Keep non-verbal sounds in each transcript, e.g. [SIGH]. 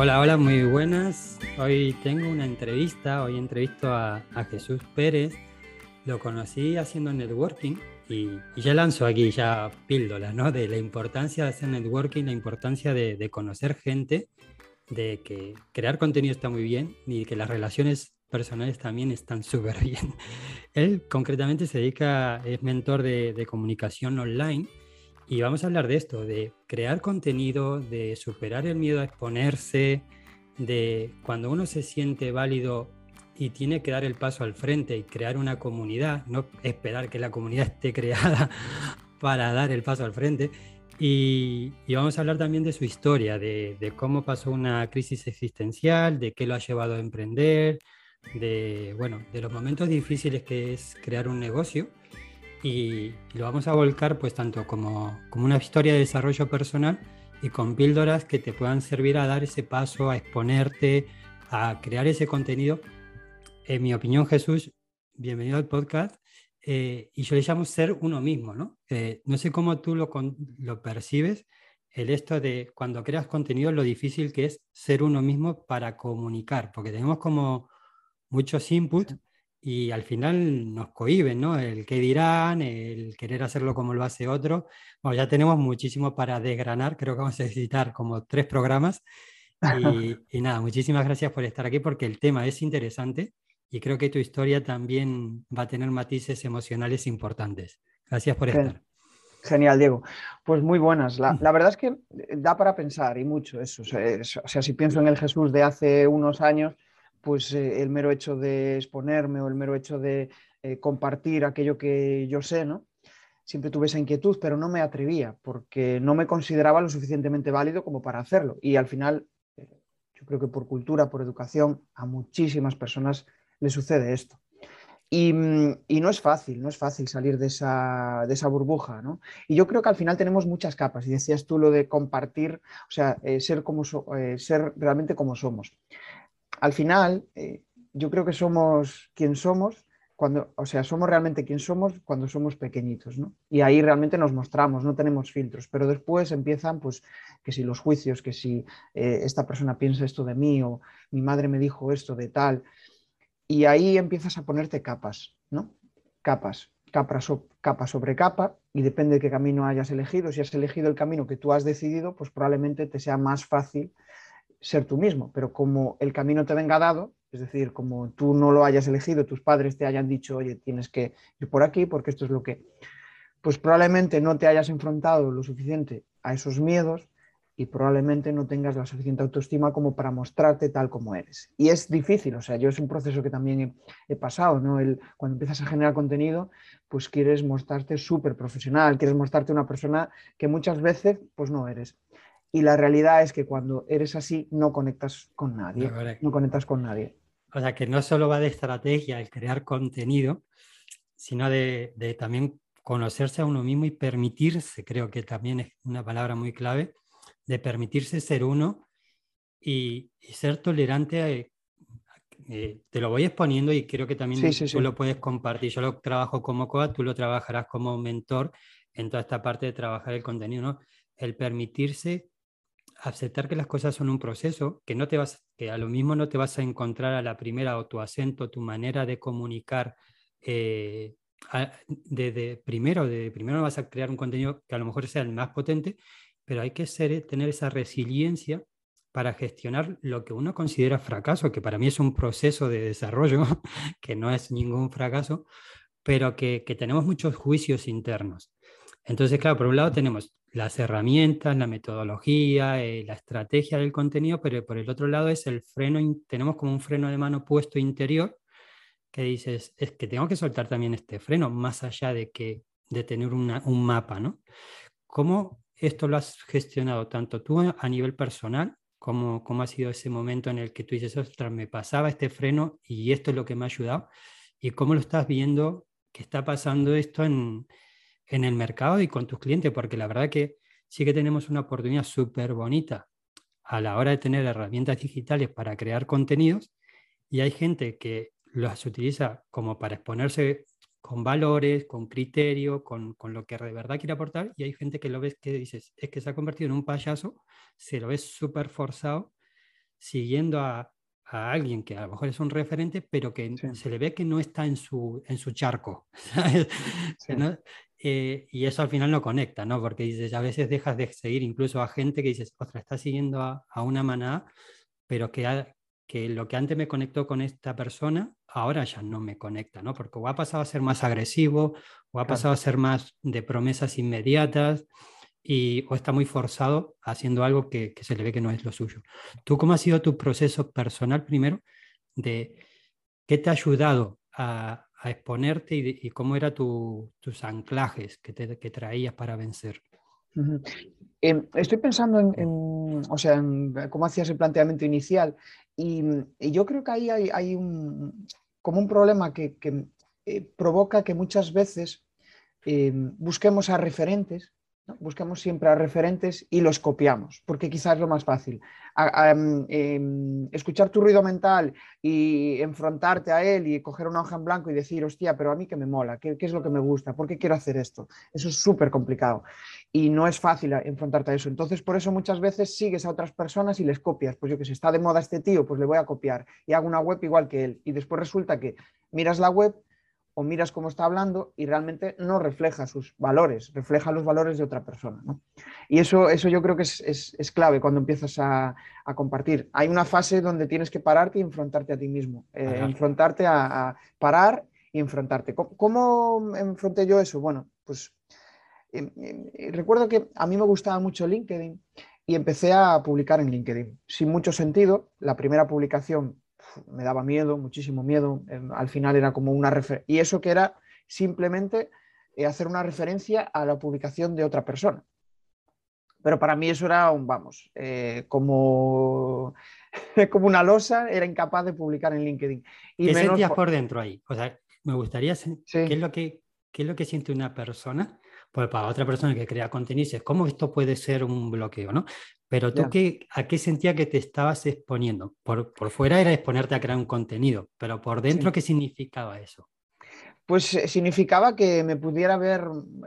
Hola, hola, muy buenas. Hoy tengo una entrevista, hoy entrevisto a, Jesús Pérez. Lo conocí haciendo networking y, ya lanzo aquí ya píldoras, ¿no? De la importancia de hacer networking, la importancia de, conocer gente, de que crear contenido está muy bien y que las relaciones personales también están súper bien. [LAUGHS] Él concretamente se dedica, es mentor de comunicación online y vamos a hablar de esto, de crear contenido, de superar el miedo a exponerse, de cuando uno se siente válido y tiene que dar el paso al frente y crear una comunidad, no esperar que la comunidad esté creada [LAUGHS] para dar el paso al frente. Y, vamos a hablar también de su historia, de, de, cómo pasó una crisis existencial, de qué lo ha llevado a emprender, de, bueno, de los momentos difíciles que es crear un negocio y, lo vamos a volcar pues tanto como, como una historia de desarrollo personal y con píldoras que te puedan servir a dar ese paso, a exponerte, a crear ese contenido. En mi opinión, Jesús, bienvenido al podcast. Eh, y yo le llamo ser uno mismo, ¿no? Eh, no sé cómo tú lo, lo percibes, el esto de cuando creas contenido, lo difícil que es ser uno mismo para comunicar, porque tenemos como muchos inputs y al final nos cohiben, ¿no? El qué dirán, el querer hacerlo como lo hace otro. Bueno, ya tenemos muchísimo para desgranar, creo que vamos a necesitar como tres programas. Y, [LAUGHS] nada, muchísimas gracias por estar aquí porque el tema es interesante y creo que tu historia también va a tener matices emocionales importantes. Gracias por estar. Genial, Diego. Pues muy buenas. La, la, verdad es que da para pensar y mucho eso. O sea, si pienso en el Jesús de hace unos años, pues eh, el mero hecho de exponerme o el mero hecho de eh, compartir aquello que yo sé, ¿no? Siempre tuve esa inquietud, pero no me atrevía porque no me consideraba lo suficientemente válido como para hacerlo. Y al final, eh, yo creo que por cultura, por educación, a muchísimas personas le sucede esto. Y, mm, no es fácil, no es fácil salir de esa, de esa, burbuja, ¿no? Y yo creo que al final tenemos muchas capas, y decías tú lo de compartir, o sea, ser, como ser realmente como somos al final, eh, yo creo que somos quien somos cuando, o sea, somos realmente quien somos cuando somos pequeñitos, ¿no? Y ahí realmente nos mostramos, no tenemos filtros, pero después empiezan, pues, que si los juicios, que si eh, esta persona piensa esto de mí o mi madre me dijo esto de tal, y ahí empiezas a ponerte capas, ¿no? Capas, capa, capa sobre capa, y depende de qué camino hayas elegido. Si has elegido el camino que tú has decidido, pues probablemente te sea más fácil ser tú mismo, pero como el camino te venga dado, es decir, como tú no lo hayas elegido, tus padres te hayan dicho, oye, tienes que ir por aquí porque esto es lo que, pues probablemente no te hayas enfrentado lo suficiente a esos miedos y probablemente no tengas la suficiente autoestima como para mostrarte tal como eres. Y es difícil, o sea, yo es un proceso que también he, pasado, ¿no? El, cuando empiezas a generar contenido, pues quieres mostrarte súper profesional, quieres mostrarte una persona que muchas veces pues no eres. Y la realidad es que cuando eres así no conectas con nadie. No, conectas con nadie. O sea, que no solo va de estrategia el crear contenido, sino de, también conocerse a uno mismo y permitirse, creo que también es una palabra muy clave, de permitirse ser uno y, ser tolerante. Eh, te lo voy exponiendo y creo que también tú lo puedes compartir. Yo lo trabajo como coach, tú lo trabajarás como mentor en toda esta parte de trabajar el contenido, ¿no? El permitirse aceptar que las cosas son un proceso, que, no te vas, que a lo mismo no te vas a encontrar a la primera o tu acento, tu manera de comunicar. Eh, de, primero, de primero vas a crear un contenido que a lo mejor sea el más potente, pero hay que ser, tener esa resiliencia para gestionar lo que uno considera fracaso, que para mí es un proceso de desarrollo, [LAUGHS] que no es ningún fracaso, pero que, que tenemos muchos juicios internos. Entonces, claro, por un lado tenemos las herramientas, la metodología, eh, la estrategia del contenido, pero por el otro lado es el freno, tenemos como un freno de mano puesto interior que dices, es que tengo que soltar también este freno, más allá de, que, de tener un mapa, ¿no? ¿Cómo esto lo has gestionado tanto tú a nivel personal, como cómo ha sido ese momento en el que tú dices, ostras, me pasaba este freno y esto es lo que me ha ayudado? ¿Y cómo lo estás viendo que está pasando esto en, en el mercado y con tus clientes, porque la verdad que sí que tenemos una oportunidad súper bonita a la hora de tener herramientas digitales para crear contenidos y hay gente que las utiliza como para exponerse con valores, con criterio, con, con, lo que de verdad quiere aportar y hay gente que lo ves que dices, es que se ha convertido en un payaso, se lo ves súper forzado siguiendo a, alguien que a lo mejor es un referente, pero que se le ve que no está en su, en su charco. [LAUGHS] Eh, y eso al final no conecta, ¿no? Porque dices, a veces dejas de seguir incluso a gente que dices, otra, está siguiendo a, a una manada, pero que, que lo que antes me conectó con esta persona, ahora ya no me conecta, ¿no? Porque o ha pasado a ser más agresivo, o ha pasado a ser más de promesas inmediatas, y, o está muy forzado haciendo algo que, se le ve que no es lo suyo. ¿Tú cómo ha sido tu proceso personal primero de qué te ha ayudado a, exponerte y, cómo eran tus anclajes que, te, que traías para vencer? Em, estoy pensando en, o sea, en cómo hacías el planteamiento inicial y, yo creo que ahí hay, un, como un problema que, eh, provoca que muchas veces em, busquemos a referentes Buscamos siempre a referentes y los copiamos, porque quizás es lo más fácil. Em, em, escuchar tu ruido mental y enfrentarte a él y coger una hoja en blanco y decir, hostia, pero a mí que me mola, ¿qué, es lo que me gusta? ¿Por qué quiero hacer esto? Eso es súper complicado y no es fácil enfrentarte a eso. Entonces, por eso muchas veces sigues a otras personas y les copias. Pues yo que sé, está de moda este tío, pues le voy a copiar y hago una web igual que él. Y después resulta que miras la web o miras cómo está hablando y realmente no refleja sus valores, refleja los valores de otra persona. Y eso, eso yo creo que es, clave cuando empiezas a, compartir. Hay una fase donde tienes que pararte y enfrentarte a ti mismo, eh, enfrentarte a, parar y enfrentarte. ¿Cómo, enfrenté yo eso? Bueno, pues em, em, recuerdo que a mí me gustaba mucho LinkedIn y empecé a publicar en LinkedIn, sin mucho sentido. La primera publicación me daba miedo, muchísimo miedo. Em, al final era como una referencia. Y eso que era simplemente eh, hacer una referencia a la publicación de otra persona. Pero para mí eso era un, vamos, eh, como, [LAUGHS] como una losa, era incapaz de publicar en LinkedIn. Y ¿Qué sentías por... dentro ahí? O sea, me gustaría saber ¿qué, es lo que, qué es lo que siente una persona pues para otra persona que crea contenido, dices, ¿cómo esto puede ser un bloqueo? ¿no? Pero tú, qué, ¿a qué sentía que te estabas exponiendo? Por, por, fuera era exponerte a crear un contenido, pero por dentro, ¿qué significaba eso? Pues eh, significaba que me pudiera ver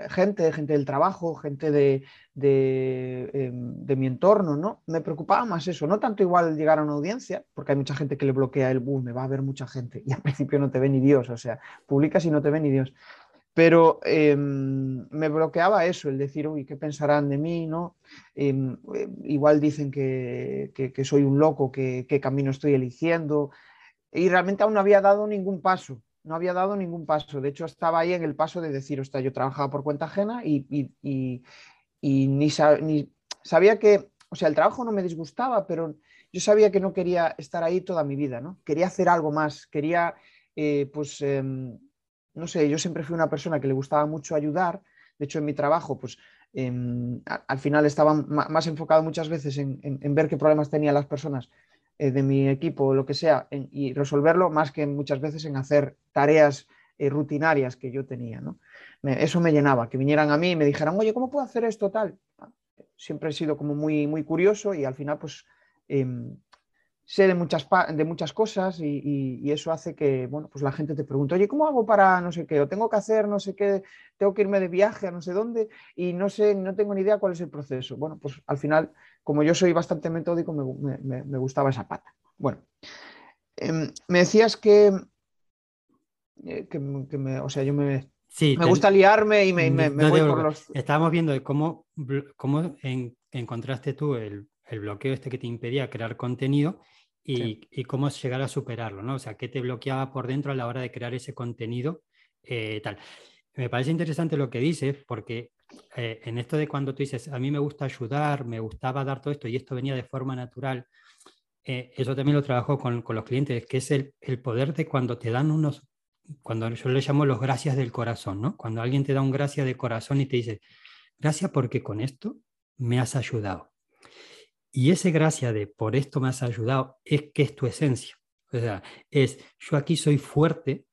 gente, gente del trabajo, gente de, de, em, de, mi entorno, ¿no? Me preocupaba más eso, no tanto igual llegar a una audiencia, porque hay mucha gente que le bloquea el boom, me va a ver mucha gente [LAUGHS] y al principio no te ve ni Dios, o sea, publicas y no te ve ni Dios. Pero em, me bloqueaba eso, el decir, uy, ¿qué pensarán de mí? ¿no? Em, eh, igual dicen que, soy un loco, que, qué camino estoy eligiendo. Y realmente aún no había dado ningún paso, no había dado ningún paso. De hecho, estaba ahí en el paso de decir, sea, yo trabajaba por cuenta ajena y, ni, ni, sabía que, o sea, el trabajo no me disgustaba, pero yo sabía que no quería estar ahí toda mi vida, ¿no? Quería hacer algo más, quería, eh, pues em, no sé, yo siempre fui una persona que le gustaba mucho ayudar. De hecho, en mi trabajo, pues em, al final estaba más enfocado muchas veces en, ver qué problemas tenían las personas eh, de mi equipo o lo que sea y resolverlo, más que muchas veces en hacer tareas eh, rutinarias que yo tenía. eso me llenaba, que vinieran a mí y me dijeran, oye, ¿cómo puedo hacer esto tal? Siempre he sido como muy, muy curioso y al final, pues em, sé de muchas, de muchas cosas y, eso hace que bueno, pues la gente te pregunte, oye, ¿cómo hago para no sé qué? O tengo que hacer no sé qué, tengo que irme de viaje a no sé dónde y no sé, no tengo ni idea cuál es el proceso. Bueno, pues al final, como yo soy bastante metódico, me, gustaba esa pata. Bueno, em, me decías que, eh, que, me, o sea, yo me, me gusta liarme y me, voy por los... Estábamos viendo cómo, cómo encontraste tú el, el bloqueo este que te impedía crear contenido y, cómo llegar a superarlo, ¿no? O sea, qué te bloqueaba por dentro a la hora de crear ese contenido eh, tal. Me parece interesante lo que dices, porque eh, en esto de cuando tú dices, a mí me gusta ayudar, me gustaba dar todo esto y esto venía de forma natural, eh, eso también lo trabajo con, con, los clientes, que es el, el, poder de cuando te dan unos, cuando yo le llamo los gracias del corazón, ¿no? Cuando alguien te da un gracias de corazón y te dice, gracias porque con esto me has ayudado. Y ese gracia de por esto me has ayudado es que es tu esencia. O sea, es yo aquí soy fuerte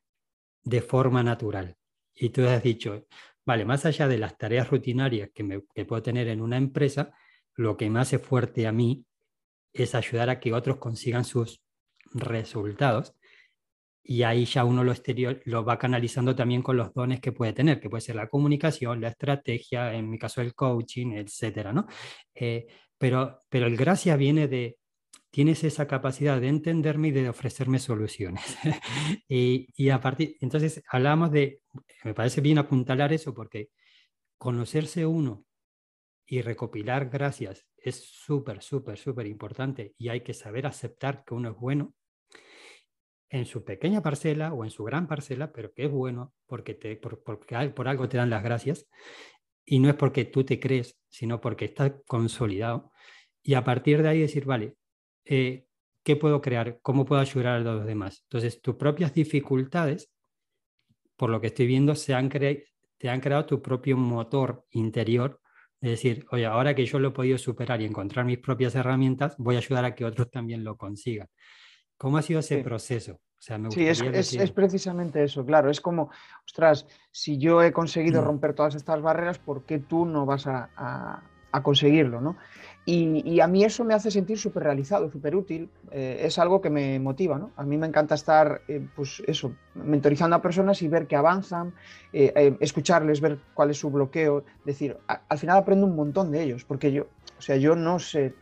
de forma natural. Y tú has dicho, vale, más allá de las tareas rutinarias que, me, puedo tener en una empresa, lo que me hace fuerte a mí es ayudar a que otros consigan sus resultados. Y ahí ya uno lo exterior lo va canalizando también con los dones que puede tener, que puede ser la comunicación, la estrategia, en mi caso el coaching, etcétera, ¿no? Eh, pero, pero el gracia viene de, tienes esa capacidad de entenderme y de ofrecerme soluciones. [LAUGHS] y, y, a partir, entonces hablamos de, me parece bien apuntalar eso porque conocerse uno y recopilar gracias es súper, súper, súper importante y hay que saber aceptar que uno es bueno en su pequeña parcela o en su gran parcela, pero que es bueno porque, te, por, porque por algo te dan las gracias y no es porque tú te crees, sino porque está consolidado. Y a partir de ahí decir, vale, eh, ¿qué puedo crear? ¿Cómo puedo ayudar a los demás? Entonces, tus propias dificultades, por lo que estoy viendo, se han te han creado tu propio motor interior. Es decir, oye, ahora que yo lo he podido superar y encontrar mis propias herramientas, voy a ayudar a que otros también lo consigan. ¿Cómo ha sido ese proceso? O sea, me sí, es, es, precisamente eso, claro. Es como, ostras, si yo he conseguido mm. romper todas estas barreras, ¿por qué tú no vas a, a, conseguirlo? ¿no? Y, y, a mí eso me hace sentir súper realizado, súper útil. Eh, es algo que me motiva. ¿no? A mí me encanta estar, eh, pues eso, mentorizando a personas y ver que avanzan, eh, escucharles, ver cuál es su bloqueo. decir, al final aprendo un montón de ellos, porque yo, o sea, yo no sé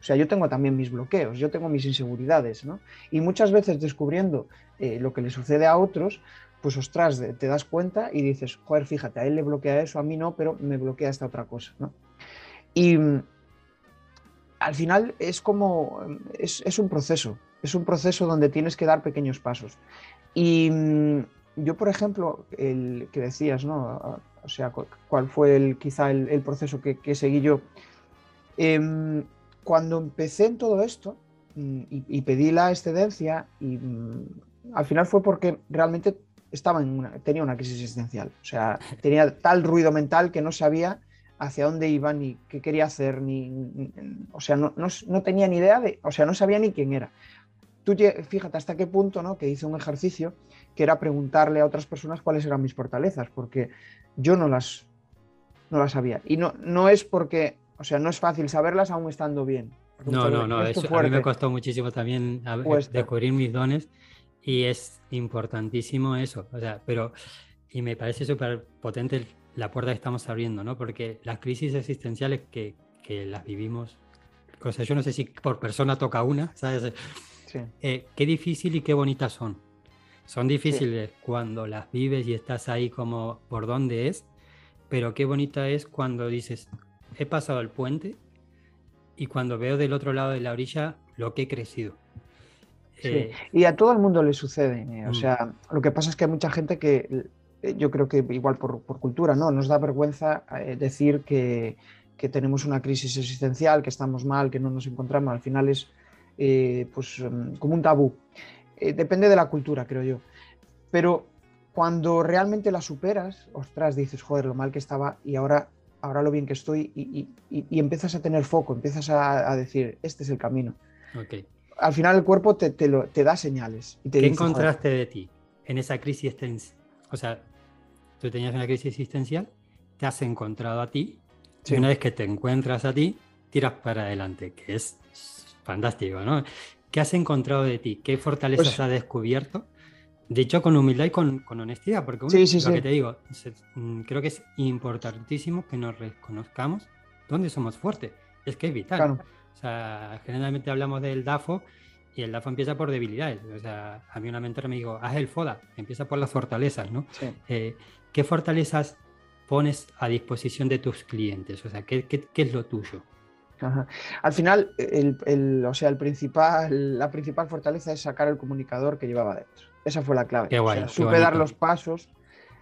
o sea, yo tengo también mis bloqueos, yo tengo mis inseguridades, ¿no? Y muchas veces descubriendo eh, lo que le sucede a otros, pues ostras, te das cuenta y dices, joder, fíjate, a él le bloquea eso, a mí no, pero me bloquea esta otra cosa, ¿no? Y mm, al final es como, es, un proceso, es un proceso donde tienes que dar pequeños pasos. Y mm, yo, por ejemplo, el que decías, ¿no? O sea, cuál fue el, quizá el, proceso que, que, seguí yo. Em, cuando empecé en todo esto mm, y, pedí la excedencia, y mm, al final fue porque realmente estaba en una, tenía una crisis existencial. O sea, [LAUGHS] tenía tal ruido mental que no sabía hacia dónde iba, ni qué quería hacer, ni, o sea, no, no, tenía ni idea de, o sea, no sabía ni quién era. Tú fíjate hasta qué punto, ¿no? Que hice un ejercicio que era preguntarle a otras personas cuáles eran mis fortalezas, porque yo no las, no las sabía. Y no, no es porque o sea, no es fácil saberlas aún estando bien. No, no, no, eso a mí me costó muchísimo también descubrir mis dones y es importantísimo eso, o sea, pero, y me parece súper potente la puerta que estamos abriendo, ¿no? Porque las crisis existenciales que, que las vivimos, o sea, yo no sé si por persona toca una, ¿sabes? Sí. Eh, qué difícil y qué bonitas son. Son difíciles cuando las vives y estás ahí como por dónde es, pero qué bonita es cuando dices, he pasado el puente y cuando veo del otro lado de la orilla lo que he crecido. Eh, y a todo el mundo le sucede. Eh, o mm. sea, lo que pasa es que hay mucha gente que eh, yo creo que igual por, cultura, ¿no? Nos da vergüenza decir que, tenemos una crisis existencial, que estamos mal, que no nos encontramos. Al final es pues mm, como un tabú. depende de la cultura, creo yo. Pero cuando realmente la superas, ostras, dices, joder, lo mal que estaba y ahora ahora lo bien que estoy y, empiezas a tener foco, empiezas a, decir, este es el camino. Al final el cuerpo te, te, da señales. Y te ¿Qué encontraste de ti en esa crisis existencial? O sea, tú tenías una crisis existencial, te has encontrado a ti, y una vez que te encuentras a ti, tiras para adelante, que es fantástico, ¿no? ¿Qué has encontrado de ti? ¿Qué fortalezas pues has descubierto? Dicho con humildad y con, honestidad, porque lo que te digo, mm, creo que es importantísimo que nos reconozcamos dónde somos fuertes. Es que es vital. O sea, generalmente hablamos del DAFO y el DAFO empieza por debilidades. O sea, a mí una mentora me dijo, haz el FODA, empieza por las fortalezas, ¿no? Eh, ¿Qué fortalezas pones a disposición de tus clientes? O sea, ¿qué, es lo tuyo? Al final, el, o sea, el principal, la principal fortaleza es sacar el comunicador que llevaba dentro. Esa fue la clave. supe dar los pasos,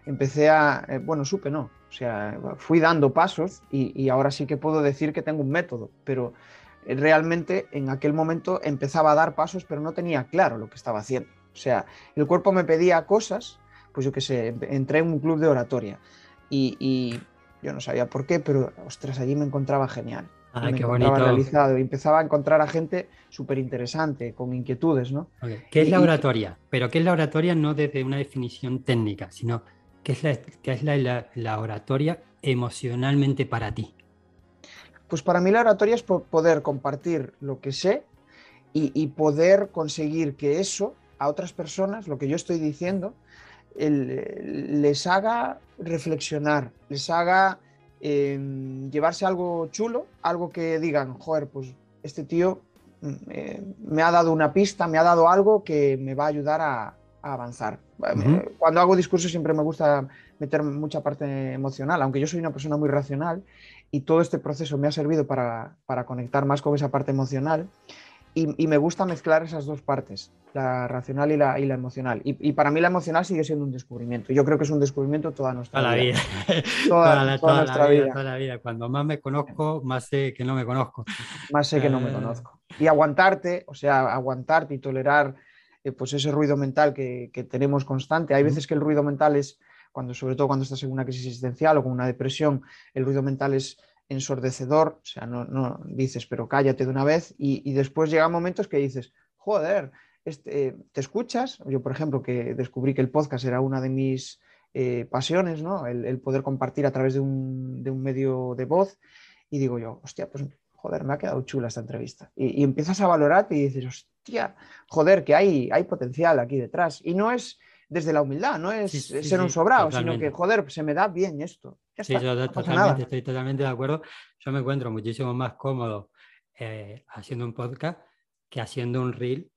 empecé a, eh, bueno, supe no, o sea, fui dando pasos y, ahora sí que puedo decir que tengo un método, pero realmente en aquel momento empezaba a dar pasos, pero no tenía claro lo que estaba haciendo. O sea, el cuerpo me pedía cosas, pues yo qué sé, entré en un club de oratoria y, y yo no sabía por qué, pero ostras, allí me encontraba genial. Ah, qué bonito. realizado y empezaba a encontrar a gente súper interesante, con inquietudes, ¿no? ¿Qué es la oratoria? Pero ¿qué es la oratoria no desde una definición técnica, sino qué es la, qué es la, oratoria emocionalmente para ti? Pues para mí la oratoria es poder compartir lo que sé y, poder conseguir que eso a otras personas, lo que yo estoy diciendo, les haga reflexionar, les haga llevarse algo chulo, algo que digan, joder, pues este tío mm, eh, me ha dado una pista, me ha dado algo que me va a ayudar a, avanzar. Cuando hago discursos siempre me gusta meter mucha parte emocional, aunque yo soy una persona muy racional y todo este proceso me ha servido para, para conectar más con esa parte emocional y, me gusta mezclar esas dos partes, la racional y la, y la emocional. Y, para mí la emocional sigue siendo un descubrimiento. Yo creo que es un descubrimiento toda nuestra toda vida. La vida. [LAUGHS] [LAUGHS] Toda, nuestra la vida, Toda la vida. Cuando más me conozco, más sé que no me conozco. Más sé que no me eh. conozco. Y aguantarte, o sea, aguantarte y tolerar eh, pues ese ruido mental que, que tenemos constante. Hay veces que el ruido mental es, cuando, sobre todo cuando estás en una crisis existencial o con una depresión, el ruido mental es ensordecedor, o sea, no, no dices, pero cállate de una vez, y, después llegan momentos que dices, joder, este, te escuchas, yo por ejemplo que descubrí que el podcast era una de mis eh, pasiones, ¿no? El, poder compartir a través de un, de un, medio de voz, y digo yo, hostia, pues joder, me ha quedado chula esta entrevista. Y, empiezas a valorarte y dices, hostia, joder, que hay, hay potencial aquí detrás. Y no es desde la humildad, no es ser un sobrado, sino que, joder, se me da bien esto. sí, yo totalmente, estoy totalmente de acuerdo. Yo me encuentro muchísimo más cómodo eh, haciendo un podcast que haciendo un reel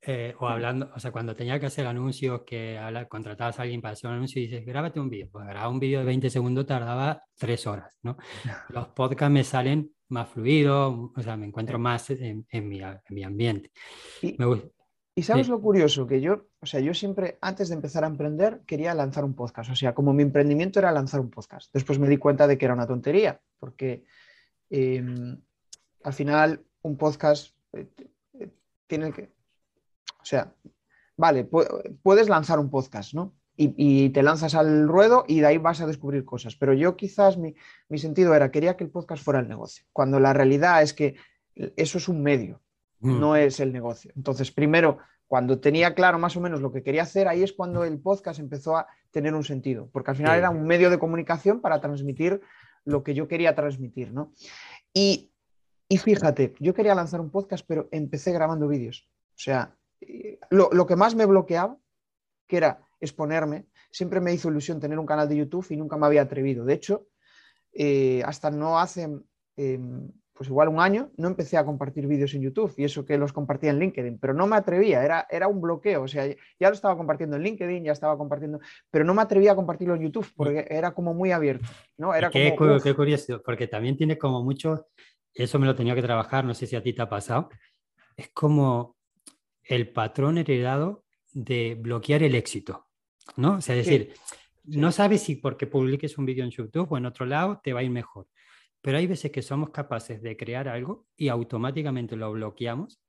eh, o hablando, o sea, cuando tenía que hacer anuncios, que contratabas a alguien para hacer un anuncio y dices, grábate un vídeo. Pues grabar un vídeo de 20 segundos tardaba tres horas, ¿no? [LAUGHS] Los podcasts me salen más fluidos, o sea, me encuentro más en, mi, en mi, ambiente. me gusta. Y sabes lo curioso, que yo, o sea, yo siempre antes de empezar a emprender quería lanzar un podcast, o sea, como mi emprendimiento era lanzar un podcast. Después me di cuenta de que era una tontería, porque em, al final un podcast eh, eh, tiene que, o sea, vale, puedes lanzar un podcast, ¿no? Y, te lanzas al ruedo y de ahí vas a descubrir cosas. Pero yo quizás mi, mi sentido era, quería que el podcast fuera el negocio, cuando la realidad es que eso es un medio, Mm. no es el negocio. Entonces, primero, cuando tenía claro más o menos lo que quería hacer, ahí es cuando el podcast empezó a tener un sentido, porque al final era un medio de comunicación para transmitir lo que yo quería transmitir, ¿no? Y, fíjate, yo quería lanzar un podcast, pero empecé grabando vídeos. O sea, eh, lo, que más me bloqueaba, que era exponerme, siempre me hizo ilusión tener un canal de YouTube y nunca me había atrevido. De hecho, eh, hasta no hace em, pues igual un año, no empecé a compartir vídeos en YouTube y eso que los compartía en LinkedIn, pero no me atrevía, era, era un bloqueo, o sea, ya lo estaba compartiendo en LinkedIn, ya estaba compartiendo, pero no me atrevía a compartirlo en YouTube porque era como muy abierto, ¿no? Era qué, qué curioso, porque también tiene como mucho, eso me lo tenía que trabajar, no sé si a ti te ha pasado, es como el patrón heredado de bloquear el éxito, ¿no? O sea, es decir, no sabes si porque publiques un vídeo en YouTube o en otro lado te va a ir mejor pero hay veces que somos capaces de crear algo y automáticamente lo bloqueamos.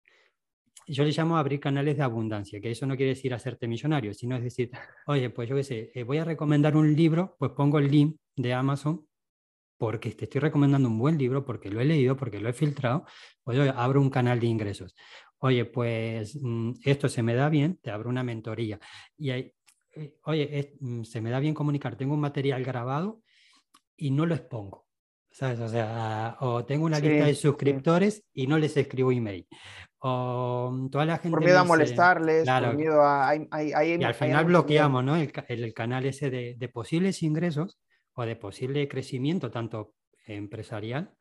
Yo le llamo abrir canales de abundancia, que eso no quiere decir hacerte millonario, sino es decir, [LAUGHS] oye, pues yo qué sé, eh, voy a recomendar un libro, pues pongo el link de Amazon porque te estoy recomendando un buen libro, porque lo he leído, porque lo he filtrado, pues abro un canal de ingresos. Oye, pues mm, esto se me da bien, te abro una mentoría. Y hay, eh, oye, mm, se me da bien comunicar, tengo un material grabado y no lo expongo. ¿Sabes? O sea, o tengo una lista de suscriptores y no les escribo email. O toda la gente. Por miedo a molestarles, por miedo a. y al final bloqueamos ¿no? el, el, canal ese de, de, posibles ingresos o de posible crecimiento, tanto empresarial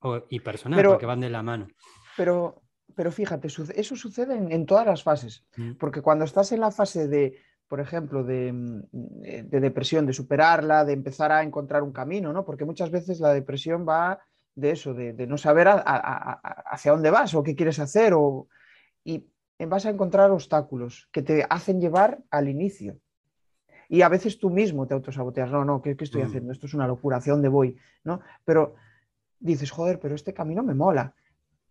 o, y personal, porque van de la mano. Pero, pero fíjate, eso sucede en, en todas las fases. Mm. Porque cuando estás en la fase de por ejemplo, mm, de, depresión, de superarla, de empezar a encontrar un camino, ¿no? Porque muchas veces la depresión va de eso, de, no saber hacia dónde vas o qué quieres hacer, o, y vas a encontrar obstáculos que te hacen llevar al inicio. Y a veces tú mismo te autosaboteas, no, no, ¿qué, estoy mm. haciendo? Esto es una locura, ¿hacia dónde voy? ¿No? Pero dices, joder, pero este camino me mola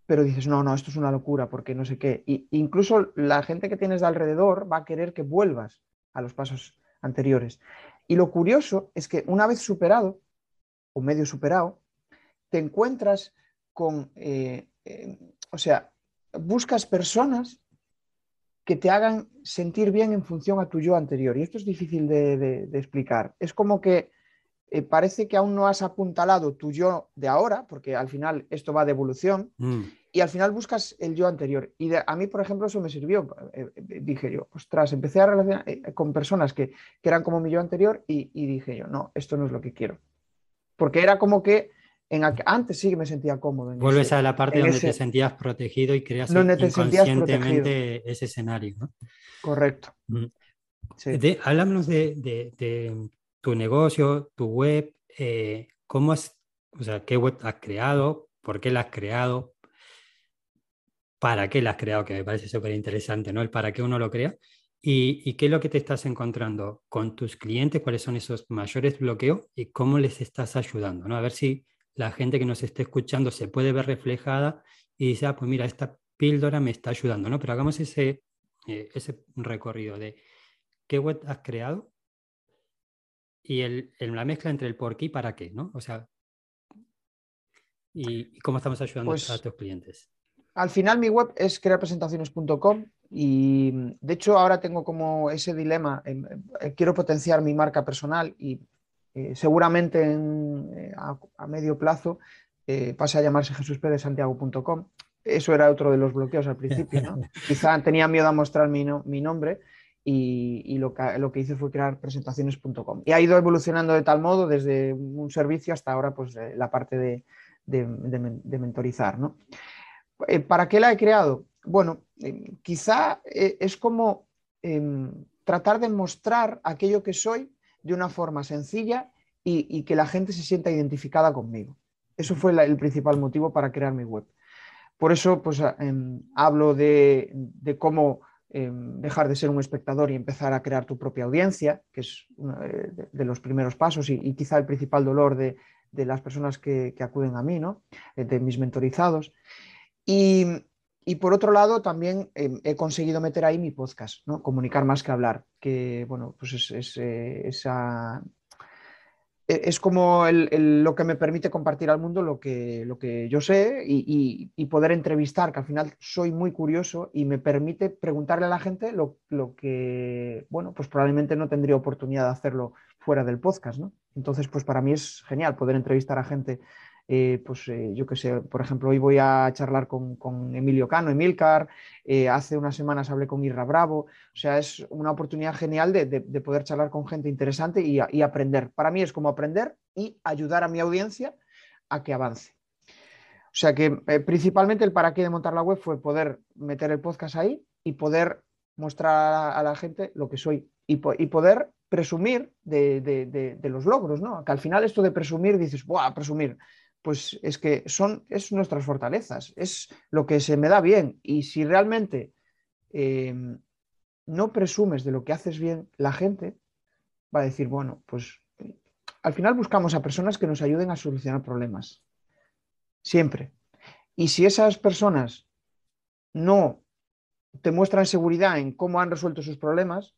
pero dices, no, no, esto es una locura, porque no sé qué. Y incluso la gente que tienes de alrededor va a querer que vuelvas a los pasos anteriores. Y lo curioso es que una vez superado, o medio superado, te encuentras con, eh, eh, o sea, buscas personas que te hagan sentir bien en función a tu yo anterior. Y esto es difícil de, explicar. Es como que eh, parece que aún no has apuntalado tu yo de ahora, porque al final esto va de evolución, mm y al final buscas el yo anterior. Y a mí, por ejemplo, eso me sirvió. Eh, eh, dije yo, ostras, empecé a relacionar eh, con personas que, eran como mi yo anterior y, dije yo, no, esto no es lo que quiero. Porque era como que En antes sí que me sentía cómodo. Vuelves a la parte donde te sentías protegido y creas inconscientemente ese escenario. ¿no? Correcto. háblanos de, tu negocio, tu web, eh, cómo has, o sea, qué web has creado, por qué la has creado, para qué la has creado, que me parece súper interesante, ¿no? El para qué uno lo crea. Y, qué es lo que te estás encontrando con tus clientes, cuáles son esos mayores bloqueos y cómo les estás ayudando, ¿no? A ver si la gente que nos esté escuchando se puede ver reflejada y dice, ah, pues mira, esta píldora me está ayudando, ¿no? Pero hagamos ese, eh, ese recorrido de qué web has creado y el, la mezcla entre el por qué y para qué, ¿no? O sea, y, cómo estamos ayudando pues a tus clientes. Al final mi web es crearpresentaciones.com y de hecho ahora tengo como ese dilema, eh, quiero potenciar mi marca personal y eh, seguramente eh, a, medio plazo pase a llamarse jesusperesantiago.com. Eso era otro de los bloqueos al principio. [LAUGHS] Quizá tenía miedo a mostrar mi, mi nombre y, lo, que, hice fue crear presentaciones.com. Y ha ido evolucionando de tal modo desde un servicio hasta ahora pues, la parte de, mentorizar. ¿no? ¿Para qué la he creado? Bueno, quizá es como em, tratar de mostrar aquello que soy de una forma sencilla y, que la gente se sienta identificada conmigo. Eso fue el principal motivo para crear mi web. Por eso pues, em, hablo de, cómo em, dejar de ser un espectador y empezar a crear tu propia audiencia, que es uno de, los primeros pasos y, quizá el principal dolor de, las personas que, acuden a mí, ¿no? de mis mentorizados. Y, y por otro lado, también em, he conseguido meter ahí mi podcast, ¿no? Comunicar más que hablar, que bueno, pues es, eh, e, es como lo que me permite compartir al mundo lo que, lo que yo sé y, poder entrevistar, que al final soy muy curioso y me permite preguntarle a la gente lo, lo, que, bueno, pues probablemente no tendría oportunidad de hacerlo fuera del podcast, ¿no? Entonces, pues para mí es genial poder entrevistar a gente eh, pues eh, yo qué sé, por ejemplo, hoy voy a charlar con, Emilio Cano, Emilcar, eh, hace unas semanas hablé con Irra Bravo, o sea, es una oportunidad genial de, poder charlar con gente interesante y, aprender. Para mí es como aprender y ayudar a mi audiencia a que avance. O sea que principalmente el para qué de montar la web fue poder meter el podcast ahí y poder mostrar a, la gente lo que soy y, poder presumir de, los logros, ¿no? Que al final esto de presumir dices, ¡buah! Presumir pues es que son es nuestras fortalezas, es lo que se me da bien. Y si realmente em, no presumes de lo que haces bien, la gente va a decir, bueno, pues al final buscamos a personas que nos ayuden a solucionar problemas. Siempre. Y si esas personas no te muestran seguridad en cómo han resuelto sus problemas,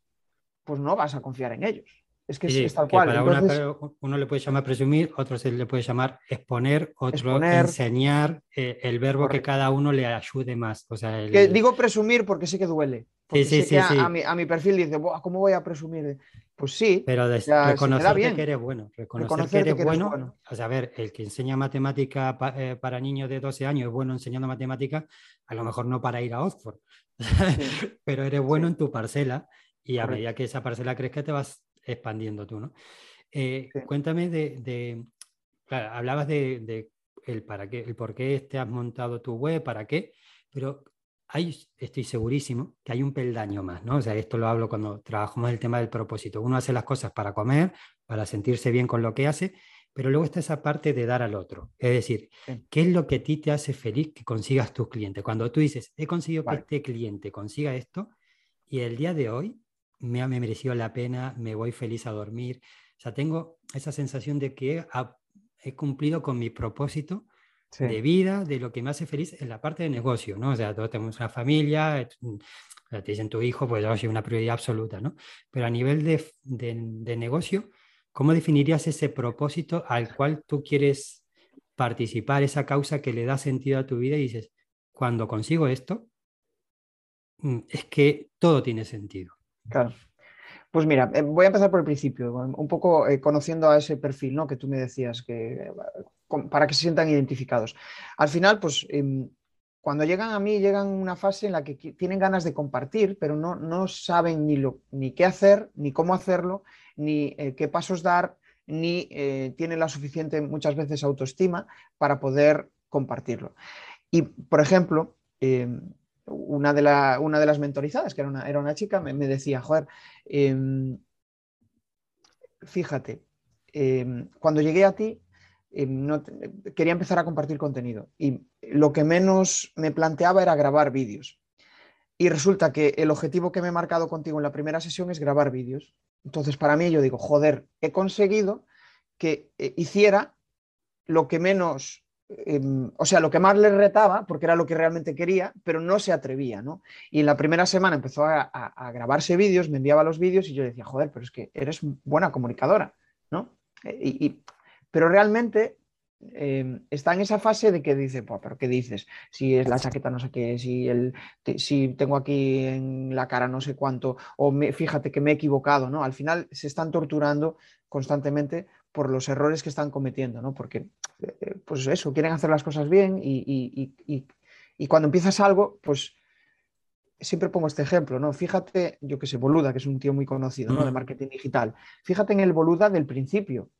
pues no vas a confiar en ellos. Es que es, tal cual. uno le puede llamar presumir, otro se le puede llamar exponer, otro enseñar eh, el verbo que cada uno le ayude más. O sea, digo presumir porque sé que duele. sí, sí, sí, a, mi, perfil dice, ¿cómo voy a presumir? Pues sí. Pero reconocer que eres bueno. Reconocer, que eres bueno, O sea, a ver, el que enseña matemática eh, para niños de 12 años es bueno enseñando matemática, a lo mejor no para ir a Oxford, [LAUGHS] pero eres bueno en tu parcela y a medida que esa parcela crezca te vas expandiendo tú, ¿no? Eh, cuéntame de, claro, hablabas de, el para qué, el por qué te has montado tu web, para qué, pero hay, estoy segurísimo que hay un peldaño más, ¿no? O sea, esto lo hablo cuando trabajamos el tema del propósito. Uno hace las cosas para comer, para sentirse bien con lo que hace, pero luego está esa parte de dar al otro. Es decir, ¿qué es lo que a ti te hace feliz que consigas tus clientes? Cuando tú dices, he conseguido que este cliente consiga esto, y el día de hoy me ha merecido la pena, me voy feliz a dormir. O sea, tengo esa sensación de que he, cumplido con mi propósito de vida, de lo que me hace feliz en la parte de negocio, ¿no? O sea, todos tenemos una familia, te dicen tu hijo, pues es una prioridad absoluta, ¿no? Pero a nivel de, de, negocio, ¿cómo definirías ese propósito al cual tú quieres participar, esa causa que le da sentido a tu vida y dices, cuando consigo esto, mm, es que todo tiene sentido. Claro. Pues mira, eh, voy a empezar por el principio, un poco eh, conociendo a ese perfil ¿no? que tú me decías, que, para que se sientan identificados. Al final, pues em, cuando llegan a mí, llegan a una fase en la que tienen ganas de compartir, pero no, no saben ni, lo, ni qué hacer, ni cómo hacerlo, ni eh, qué pasos dar, ni eh, tiene la suficiente muchas veces autoestima para poder compartirlo. Y, por ejemplo, em, una, de una, de las mentorizadas, que era una, era una chica, me, decía, joder, em, fíjate, em, cuando llegué a ti, no, quería empezar a compartir contenido y lo que menos me planteaba era grabar vídeos. Y resulta que el objetivo que me he marcado contigo en la primera sesión es grabar vídeos. Entonces, para mí, yo digo, joder, he conseguido que eh, hiciera lo que menos, em, o sea, lo que más le retaba, porque era lo que realmente quería, pero no se atrevía, ¿no? Y en la primera semana empezó a, grabarse vídeos, me enviaba los vídeos y yo decía, joder, pero es que eres buena comunicadora, ¿no? y, pero realmente Em, está en esa fase de que dice, pero ¿qué dices? Si es la chaqueta no sé qué, si, el, si tengo aquí en la cara no sé cuánto, o fíjate que me he equivocado, ¿no? Al final se están torturando constantemente por los errores que están cometiendo, ¿no? Porque, eh, pues eso, quieren hacer las cosas bien y, y, cuando empiezas algo, pues siempre pongo este ejemplo, ¿no? Fíjate, yo que sé, Boluda, que es un tío muy conocido, ¿no? De marketing digital. Fíjate en el Boluda del principio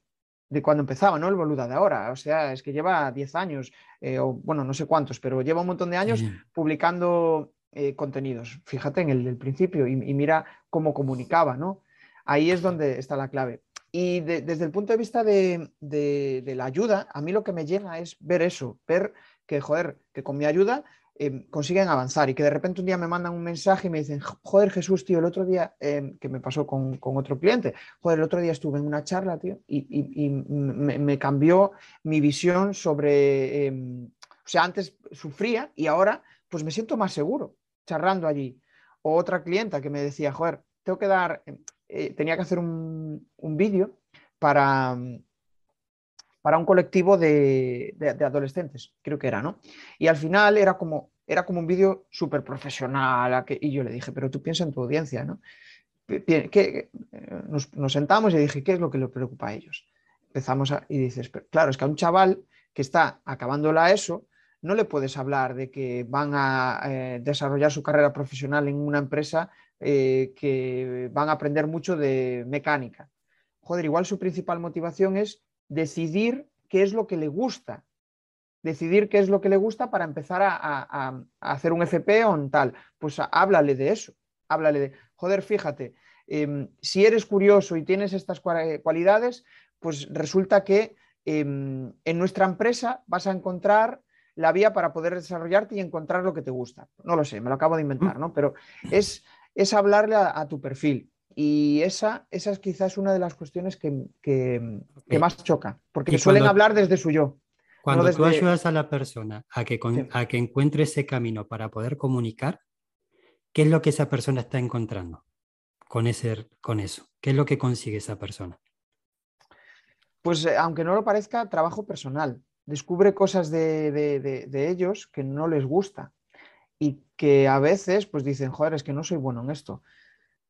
de cuando empezaba, no el boluda de ahora. O sea, es que lleva 10 años, eh, o bueno, no sé cuántos, pero lleva un montón de años publicando eh, contenidos. Fíjate en el del principio y, mira cómo comunicaba, ¿no? Ahí es donde está la clave. Y desde el punto de vista de, la ayuda, a mí lo que me llena es ver eso, ver que, joder, que con mi ayuda Em, consiguen avanzar y que de repente un día me mandan un mensaje y me dicen, joder Jesús, tío, el otro día, em, que me pasó con, otro cliente, joder, el otro día estuve en una charla, tío, y, me, cambió mi visión sobre, em, o sea, antes sufría y ahora pues me siento más seguro charlando allí. O otra clienta que me decía, joder, tengo que dar, eh, tenía que hacer un, un vídeo para para un colectivo de, adolescentes, creo que era, ¿no? Y al final era como, era como un vídeo súper profesional, y yo le dije, pero tú piensa en tu audiencia, ¿no? Que, nos, sentamos y dije, ¿qué es lo que le preocupa a ellos? Empezamos a, y dices, claro, es que a un chaval que está acabándola eso, no le puedes hablar de que van a eh, desarrollar su carrera profesional en una empresa eh, que van a aprender mucho de mecánica. Joder, igual su principal motivación es decidir qué es lo que le gusta, decidir qué es lo que le gusta para empezar a, hacer un FP o un tal. Pues háblale de eso, háblale de, joder, fíjate, em, si eres curioso y tienes estas cualidades, pues resulta que em, en nuestra empresa vas a encontrar la vía para poder desarrollarte y encontrar lo que te gusta. No lo sé, me lo acabo de inventar, ¿no? Pero es, es hablarle a tu perfil. Y esa, esa es quizás una de las cuestiones que, más choca, porque suelen hablar desde su yo. Cuando tú ayudas a la persona a que, a que encuentre ese camino para poder comunicar, ¿qué es lo que esa persona está encontrando con, ese, con eso? ¿Qué es lo que consigue esa persona? Pues eh, aunque no lo parezca, trabajo personal. Descubre cosas de, de, ellos que no les gusta y que a veces pues dicen, joder, es que no soy bueno en esto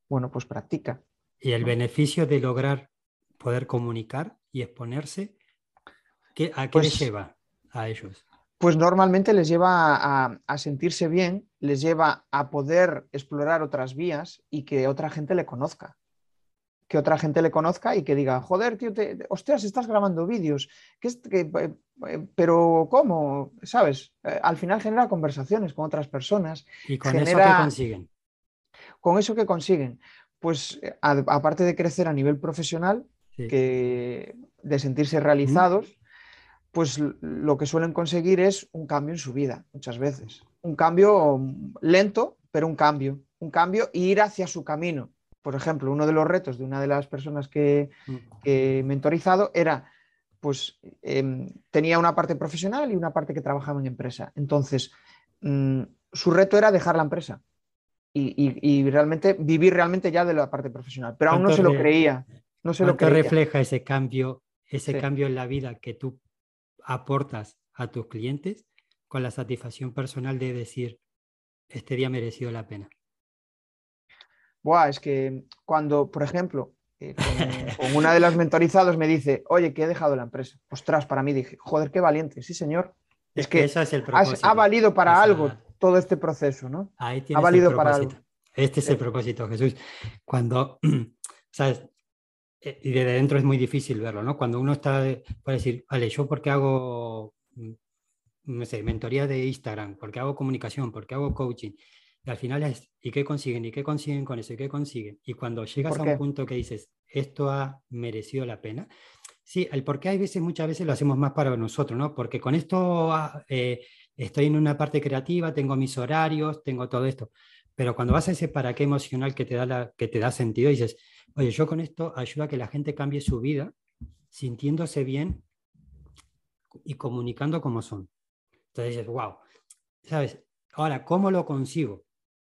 bueno, pues practica. Y el beneficio de lograr poder comunicar y exponerse, ¿qué, ¿a qué les pues lleva a ellos? Pues normalmente les lleva a, sentirse bien, les lleva a poder explorar otras vías y que otra gente le conozca. Que otra gente le conozca y que diga, joder, tío, te, hostias, estás grabando vídeos. Que, eh, eh, pero ¿cómo? ¿Sabes? Eh, al final genera conversaciones con otras personas. ¿Y con eso qué consiguen? ¿Con eso qué consiguen? Pues aparte de crecer a nivel profesional, que, de sentirse realizados, pues lo que suelen conseguir es un cambio en su vida, muchas veces. Un cambio lento, pero un cambio. Un cambio e ir hacia su camino. Por ejemplo, uno de los retos de una de las personas que, mm. he mentorizado era, pues em, tenía una parte profesional y una parte que trabajaba en empresa. Entonces, mm, su reto era dejar la empresa y, realmente vivir realmente ya de la parte profesional. Pero aún no se lo creía. No se lo creía. refleja ese cambio, ese cambio en la vida que tú aportas a tus clientes con la satisfacción personal de decir, este día ha merecido la pena? Buah, es que cuando, por ejemplo, eh, [LAUGHS] con, una de las mentorizados me dice, oye, que he dejado la empresa. Ostras, para mí dije, joder, qué valiente, sí, señor. Es, que, eso es el ha valido para algo todo este proceso, ¿no? Ahí ha valido para Este es el propósito, Jesús. Cuando, [CLEARS THROAT] ¿sabes? eh, y desde dentro es muy difícil verlo, ¿no? Cuando uno está, puede decir, vale, yo porque hago, mm, no sé, mentoría de Instagram, porque hago comunicación, porque hago coaching, y al final es, ¿y qué consiguen? ¿Y qué consiguen con eso? ¿Y qué consiguen? Y cuando llegas a un punto que dices, esto ha merecido la pena, sí, el por qué hay veces, muchas veces lo hacemos más para nosotros, ¿no? Porque con esto ah, eh, estoy en una parte creativa, tengo mis horarios, tengo todo esto. Pero cuando vas a ese para qué emocional que te da, la, que te da sentido, dices, oye, yo con esto ayuda a que la gente cambie su vida sintiéndose bien y comunicando como son. Entonces dices, wow, ¿sabes? Ahora, ¿cómo lo consigo?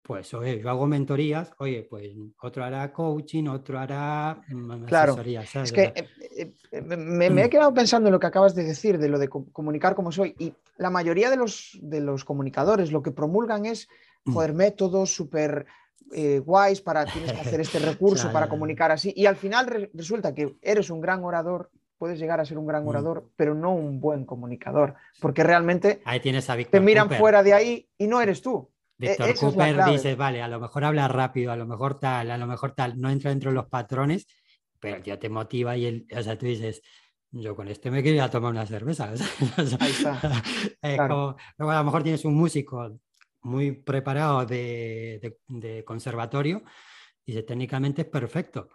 Pues, oye, yo hago mentorías, oye, pues otro hará coaching, otro hará mm, claro, Es que eh, eh, me, he quedado pensando en lo que acabas de decir, de lo de comunicar como soy, y la mayoría de los, de los comunicadores lo que promulgan es, mm. joder, métodos súper eh, guays para tienes que hacer este [LAUGHS] recurso para comunicar así, y al final resulta que eres un gran orador, puedes llegar a ser un gran mm. orador, pero no un buen comunicador, porque realmente ahí tienes a te miran fuera de ahí y no eres tú. Víctor Cooper dice, vale, a lo mejor habla rápido, a lo mejor tal, a lo mejor tal, no entra dentro de los patrones, pero ya te motiva y el, o sea, tú dices, yo con este me quería tomar una cerveza. [LAUGHS] Ahí está. [LAUGHS] a lo mejor tienes un músico muy preparado de, de, conservatorio y dice, técnicamente es perfecto,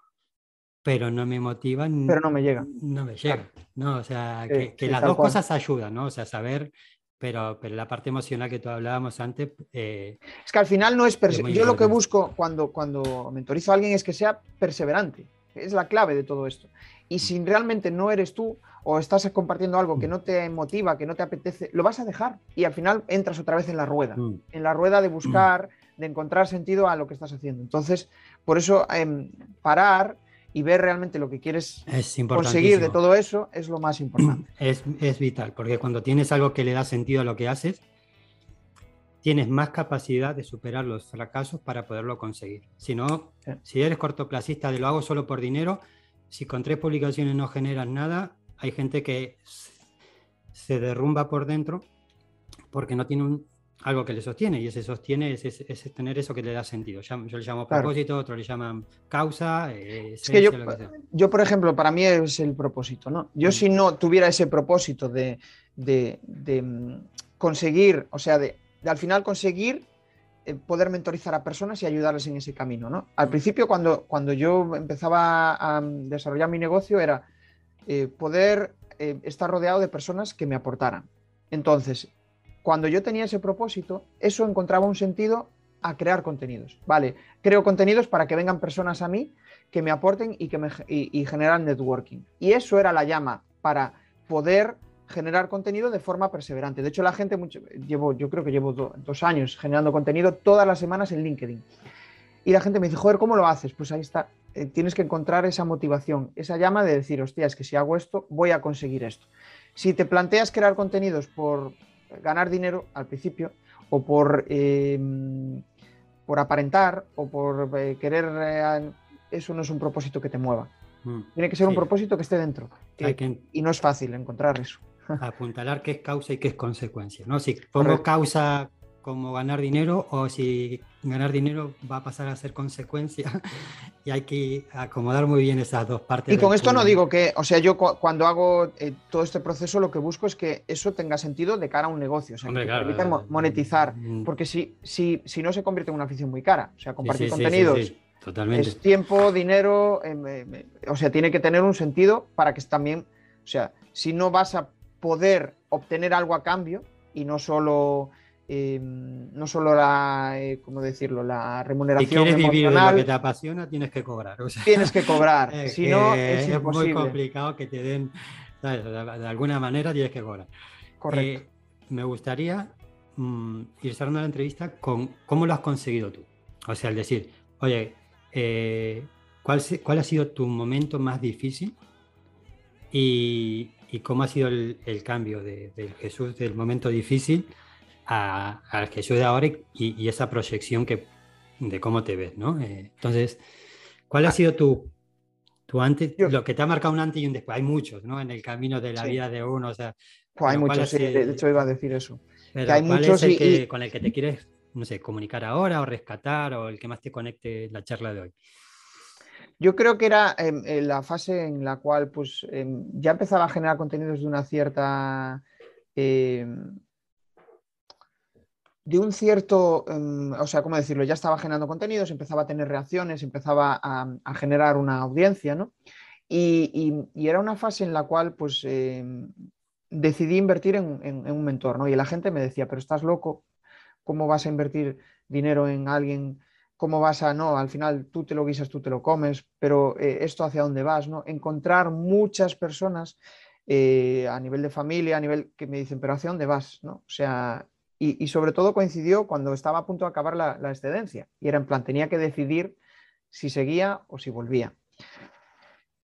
pero no me motiva. Pero no me llega. No me llega. No, o sea, que, que las dos cosas ayudan, ¿no? O sea, saber pero, pero la parte emocional que tú hablábamos antes... Eh, es que al final no es... Yo lo que busco cuando, cuando mentorizo a alguien es que sea perseverante. Es la clave de todo esto. Y si realmente no eres tú o estás compartiendo algo que no te motiva, que no te apetece, lo vas a dejar y al final entras otra vez en la rueda, mm. en la rueda de buscar, de encontrar sentido a lo que estás haciendo. Entonces, por eso em, parar y ver realmente lo que quieres conseguir de todo eso es lo más importante. [CLEARS THROAT] Es, es, vital, porque cuando tienes algo que le da sentido a lo que haces, tienes más capacidad de superar los fracasos para poderlo conseguir. Si no, si eres cortoplacista de lo hago solo por dinero, si con tres publicaciones no generas nada, hay gente que se derrumba por dentro porque no tiene un, algo que le sostiene y ese sostiene es, tener eso que le da sentido. Yo, le llamo propósito, otros le llaman causa. Eh, es que yo, por ejemplo, para mí es el propósito. ¿no? Yo mm. si no tuviera ese propósito de, mm, conseguir, o sea, de, al final conseguir eh, poder mentorizar a personas y ayudarles en ese camino. ¿no? Al mm. principio, cuando, cuando yo empezaba a desarrollar mi negocio, era eh, poder estar rodeado de personas que me aportaran. Entonces, cuando yo tenía ese propósito, eso encontraba un sentido a crear contenidos. Vale, creo contenidos para que vengan personas a mí que me aporten y que me y, generan networking. Y eso era la llama para poder generar contenido de forma perseverante. De hecho, la gente, mucho, llevo, yo creo que llevo dos años generando contenido todas las semanas en LinkedIn. Y la gente me dice, joder, ¿cómo lo haces? Pues ahí está. Eh, tienes que encontrar esa motivación, esa llama de decir, hostia, es que si hago esto, voy a conseguir esto. Si te planteas crear contenidos por, ganar dinero al principio o por, eh, por aparentar o por eh, querer... Eh, eso no es un propósito que te mueva. Mm, Tiene que ser un propósito que esté dentro. y no es fácil encontrar eso. [LAUGHS] Apuntalar qué es causa y qué es consecuencia. ¿no? Si pongo causa como ganar dinero o si ganar dinero va a pasar a ser consecuencia [LAUGHS] y hay que acomodar muy bien esas dos partes. Y con esto no digo que, o sea, yo cuando hago eh, todo este proceso lo que busco es que eso tenga sentido de cara a un negocio, o sea, que permita monetizar, mm. porque si, si, si no se convierte en una afición muy cara, o sea, compartir contenidos. Totalmente. Es tiempo, dinero, em, o sea, tiene que tener un sentido para que también, o sea, si no vas a poder obtener algo a cambio y no solo Em, no solo la, eh, ¿cómo decirlo? La remuneración. Si quieres vivir de lo que te apasiona, tienes que cobrar. tienes que cobrar, [LAUGHS] si no, es, muy complicado que te den, De, alguna manera tienes que cobrar. Correcto. Eh, me gustaría mm, ir cerrando la entrevista con cómo lo has conseguido tú. O sea, el decir, oye, eh, ¿cuál, ¿cuál, ha sido tu momento más difícil? Y, y cómo ha sido el, el cambio de, del Jesús del momento difícil a, al Jesús de ahora y, esa proyección que, de cómo te ves, ¿no? Eh, entonces, ¿cuál ha ah. sido tu, tu antes, lo que te ha marcado un antes y un después? Hay muchos, ¿no? En el camino de la vida de uno, o sea... Pues hay muchos, sí, de hecho iba a decir eso. hay ¿cuál muchos es el que, con el que te quieres, no sé, comunicar ahora o rescatar o el que más te conecte la charla de hoy? Yo creo que era em, la fase en la cual pues, em, ya empezaba a generar contenidos de una cierta... Em, de un cierto, o sea, ¿cómo decirlo? Ya estaba generando contenidos, empezaba a tener reacciones, empezaba a, generar una audiencia, ¿no? Y, era una fase en la cual, pues, decidí invertir en, en, un mentor, ¿no? Y la gente me decía, pero estás loco, ¿cómo vas a invertir dinero en alguien cómo vas a, no, al final tú te lo guisas, tú te lo comes, pero eh, esto hacia dónde vas, ¿no? Encontrar muchas personas eh, a nivel de familia, a nivel que me dicen, pero hacia dónde vas, ¿no? O sea, y, sobre todo coincidió cuando estaba a punto de acabar la, excedencia y era en plan, tenía que decidir si seguía o si volvía.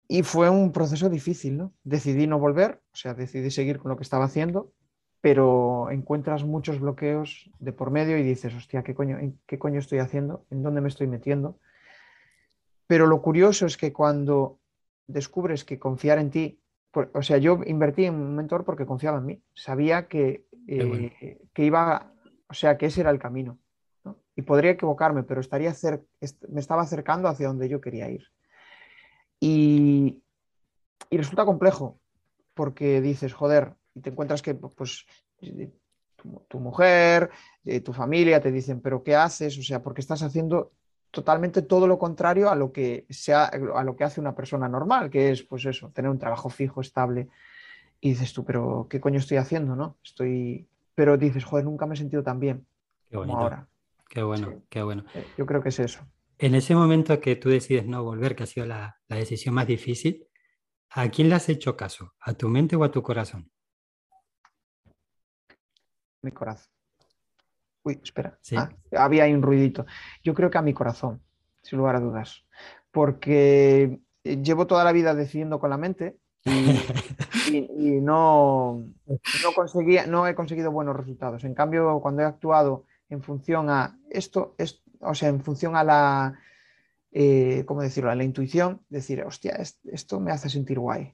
Y fue un proceso difícil, ¿no? Decidí no volver, o sea, decidí seguir con lo que estaba haciendo pero encuentras muchos bloqueos de por medio y dices, hostia, ¿qué coño, ¿qué coño estoy haciendo? ¿En dónde me estoy metiendo? Pero lo curioso es que cuando descubres que confiar en ti, o sea, yo invertí en un mentor porque confiaba en mí, sabía que, eh, que iba, o sea, que ese era el camino. Y podría equivocarme, pero estaría me estaba acercando hacia donde yo quería ir. Y, y resulta complejo, porque dices, joder, y te encuentras que pues, tu, mujer, eh, tu familia te dicen, pero ¿qué haces? O sea, porque estás haciendo totalmente todo lo contrario a lo que sea, a lo que hace una persona normal, que es pues eso, tener un trabajo fijo, estable. Y dices tú, pero ¿qué coño estoy haciendo? ¿No? Estoy. Pero dices, joder, nunca me he sentido tan bien como ahora. Qué bueno, qué bueno. Eh, yo creo que es eso. En ese momento que tú decides no volver, que ha sido la, la decisión más difícil, ¿a quién le has hecho caso? ¿A tu mente o a tu corazón? mi corazón. Uy, espera. Ah, había ahí un ruidito. Yo creo que a mi corazón, sin lugar a dudas. Porque eh, llevo toda la vida decidiendo con la mente [LAUGHS] y, no, no, conseguía, no he conseguido buenos resultados. En cambio, cuando he actuado en función a esto, es, o sea, en función a la, eh, ¿cómo decirlo? A la intuición, decir, hostia, esto me hace sentir guay.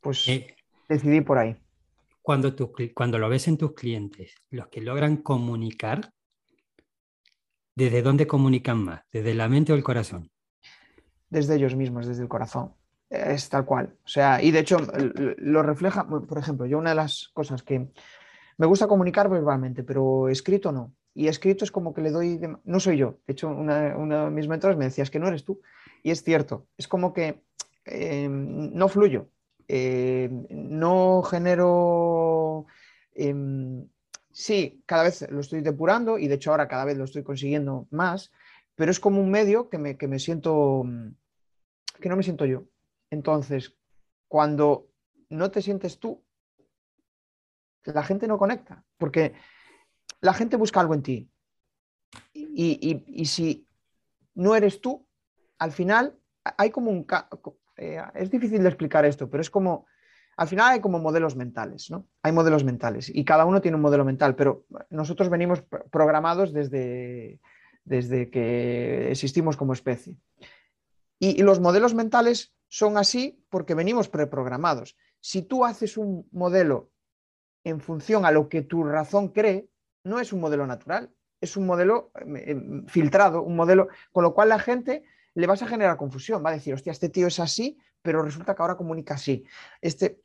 Pues decidí por ahí cuando, cuando lo ves en tus clientes, los que logran comunicar, ¿desde dónde comunican más? ¿Desde la mente o el corazón? Desde ellos mismos, desde el corazón. Es tal cual. O sea, y de hecho lo refleja, por ejemplo, yo una de las cosas que me gusta comunicar verbalmente, pero escrito no. Y escrito es como que le doy, no soy yo. De hecho, una, de mis mentores me decía, es que no eres tú. Y es cierto, es como que eh, no fluyo. Eh, no genero... Em, sí, cada vez lo estoy depurando y de hecho ahora cada vez lo estoy consiguiendo más, pero es como un medio que me, que me siento, que no me siento yo. Entonces, cuando no te sientes tú, la gente no conecta, porque la gente busca algo en ti. Y, si no eres tú, al final hay como un, eh, es difícil de explicar esto, pero es como, al final hay como modelos mentales, ¿no? Hay modelos mentales y cada uno tiene un modelo mental, pero nosotros venimos programados desde, desde que existimos como especie. Y, los modelos mentales son así porque venimos preprogramados. Si tú haces un modelo en función a lo que tu razón cree, no es un modelo natural, es un modelo eh, eh, filtrado, un modelo, con lo cual la gente le vas a generar confusión. Va a decir, hostia, este tío es así, pero resulta que ahora comunica así. Este,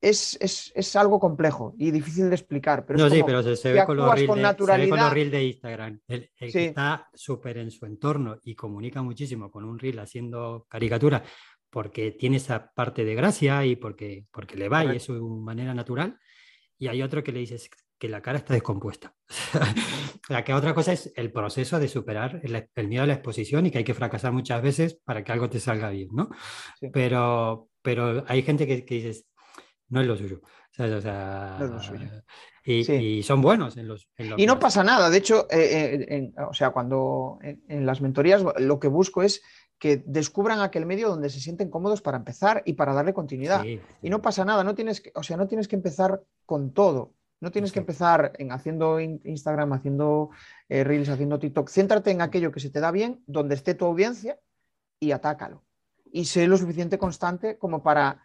es, algo complejo y difícil de explicar. Pero no, sí, pero se, ve con los reels de, Instagram. El, que está súper en su entorno y comunica muchísimo con un reel haciendo caricatura porque tiene esa parte de gracia y porque, porque le va y es su manera natural. Y hay otro que le dices, que la cara está descompuesta. [LAUGHS] la que otra cosa es el proceso de superar el, miedo a la exposición y que hay que fracasar muchas veces para que algo te salga bien, ¿no? Pero, pero hay gente que, que dices, no es lo suyo. O sea, Y, son buenos en los... y no pasa nada. De hecho, eh, eh, o sea, cuando en, las mentorías lo que busco es que descubran aquel medio donde se sienten cómodos para empezar y para darle continuidad. Y no pasa nada, no tienes que, o sea, no tienes que empezar con todo. No tienes que empezar en haciendo Instagram, haciendo eh, Reels, haciendo TikTok. Céntrate en aquello que se te da bien, donde esté tu audiencia y atácalo. Y sé lo suficiente constante como para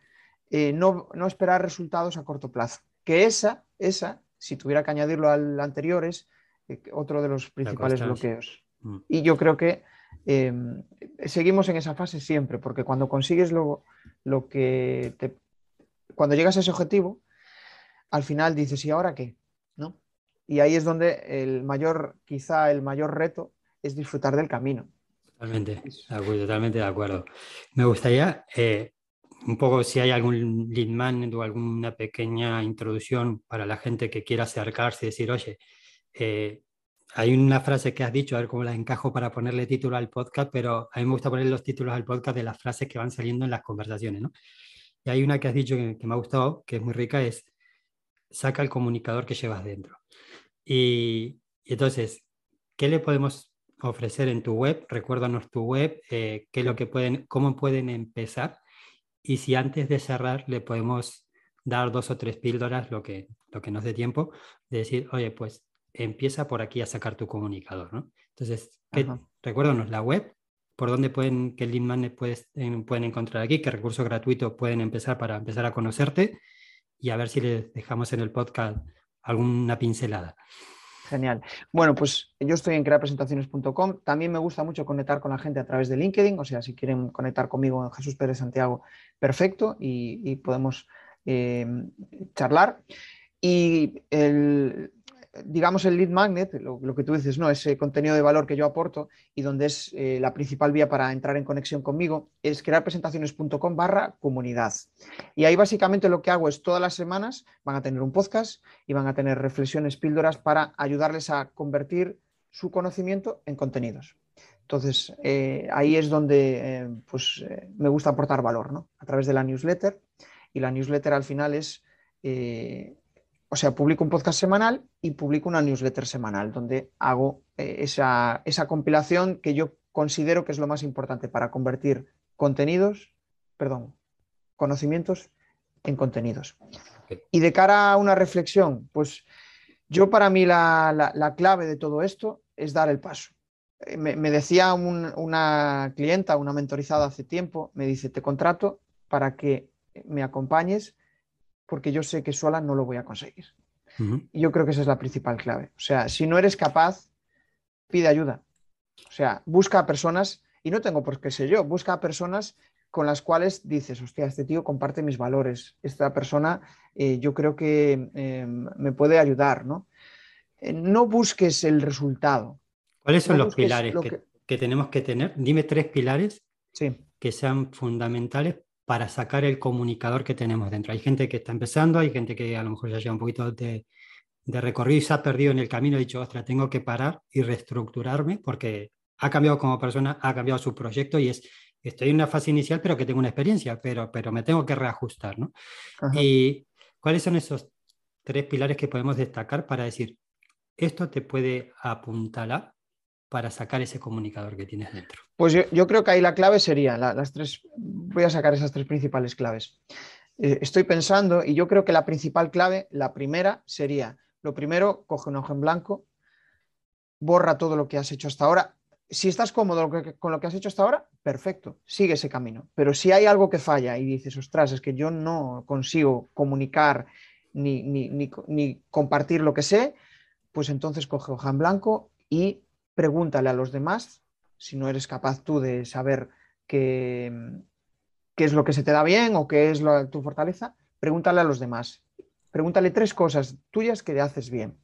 eh, no, esperar resultados a corto plazo. Que esa, esa, si tuviera que añadirlo al anterior, es eh, otro de los principales bloqueos. Mm. Y yo creo que em, seguimos en esa fase siempre, porque cuando consigues lo, lo que te... Cuando llegas a ese objetivo, al final dices, ¿y ahora qué? ¿No? Y ahí es donde el mayor, quizá el mayor reto es disfrutar del camino. Totalmente, totalmente de acuerdo. Me gustaría eh, un poco si hay algún lead magnet o alguna pequeña introducción para la gente que quiera acercarse y decir, oye, eh, hay una frase que has dicho, a ver cómo la encajo para ponerle título al podcast, pero a mí me gusta poner los títulos al podcast de las frases que van saliendo en las conversaciones, ¿no? Y hay una que has dicho que, me ha gustado, que es muy rica, es saca el comunicador que llevas dentro. Y, entonces, ¿qué le podemos ofrecer en tu web? Recuérdanos tu web, eh, qué es lo que pueden, cómo pueden empezar y si antes de cerrar le podemos dar dos o tres píldoras, lo que, lo que nos dé tiempo, de decir, oye, pues empieza por aquí a sacar tu comunicador, ¿no? Entonces, recuérdanos la web, por dónde pueden, qué lead magnet pueden encontrar aquí, qué recursos gratuitos pueden empezar para empezar a conocerte y a ver si les dejamos en el podcast alguna pincelada. Genial. Bueno, pues yo estoy en creapresentaciones.com. También me gusta mucho conectar con la gente a través de LinkedIn, o sea, si quieren conectar conmigo en Jesús Pérez Santiago, perfecto, y, podemos eh, charlar. Y el, digamos, el lead magnet, lo, que tú dices, ¿no? Ese contenido de valor que yo aporto y donde es eh, la principal vía para entrar en conexión conmigo, es crearpresentaciones.com barra comunidad. Y ahí básicamente lo que hago es todas las semanas van a tener un podcast y van a tener reflexiones, píldoras para ayudarles a convertir su conocimiento en contenidos. Entonces, eh, ahí es donde eh, pues, me gusta aportar valor, ¿no? A través de la newsletter. Y la newsletter al final es o sea, publico un podcast semanal y publico una newsletter semanal donde hago eh, esa, compilación que yo considero que es lo más importante para convertir contenidos, perdón, conocimientos en contenidos. Y de cara a una reflexión, pues yo para mí la, clave de todo esto es dar el paso. Eh, me, decía una clienta, una mentorizada hace tiempo, me dice, te contrato para que me acompañes porque yo sé que sola no lo voy a conseguir. Y yo creo que esa es la principal clave. O sea, si no eres capaz, pide ayuda. O sea, busca a personas, y no tengo por qué ser yo, busca a personas con las cuales dices, hostia, este tío comparte mis valores, esta persona eh, yo creo que em, me puede ayudar, ¿no? Eh, no busques el resultado. ¿Cuáles son los pilares que... tenemos que tener? Dime tres pilares sí. que sean fundamentales para sacar el comunicador que tenemos dentro. Hay gente que está empezando, hay gente que a lo mejor ya lleva un poquito de, recorrido y se ha perdido en el camino, ha dicho, ostras, tengo que parar y reestructurarme porque ha cambiado como persona, ha cambiado su proyecto y es, estoy en una fase inicial, pero que tengo una experiencia, pero, pero me tengo que reajustar. ¿no? ¿Y cuáles son esos tres pilares que podemos destacar para decir, esto te puede apuntalar para sacar ese comunicador que tienes dentro? Pues yo, creo que ahí la clave sería, las tres, voy a sacar esas tres principales claves. Eh, estoy pensando y yo creo que la principal clave, la primera sería, lo primero, coge un ojo en blanco, borra todo lo que has hecho hasta ahora. Si estás cómodo con lo que has hecho hasta ahora, perfecto, sigue ese camino. Pero si hay algo que falla y dices, ostras, es que yo no consigo comunicar ni, ni compartir lo que sé, pues entonces coge hoja en blanco y pregúntale a los demás, si no eres capaz tú de saber qué, qué es lo que se te da bien o qué es tu fortaleza, pregúntale a los demás. Pregúntale tres cosas tuyas que te haces bien.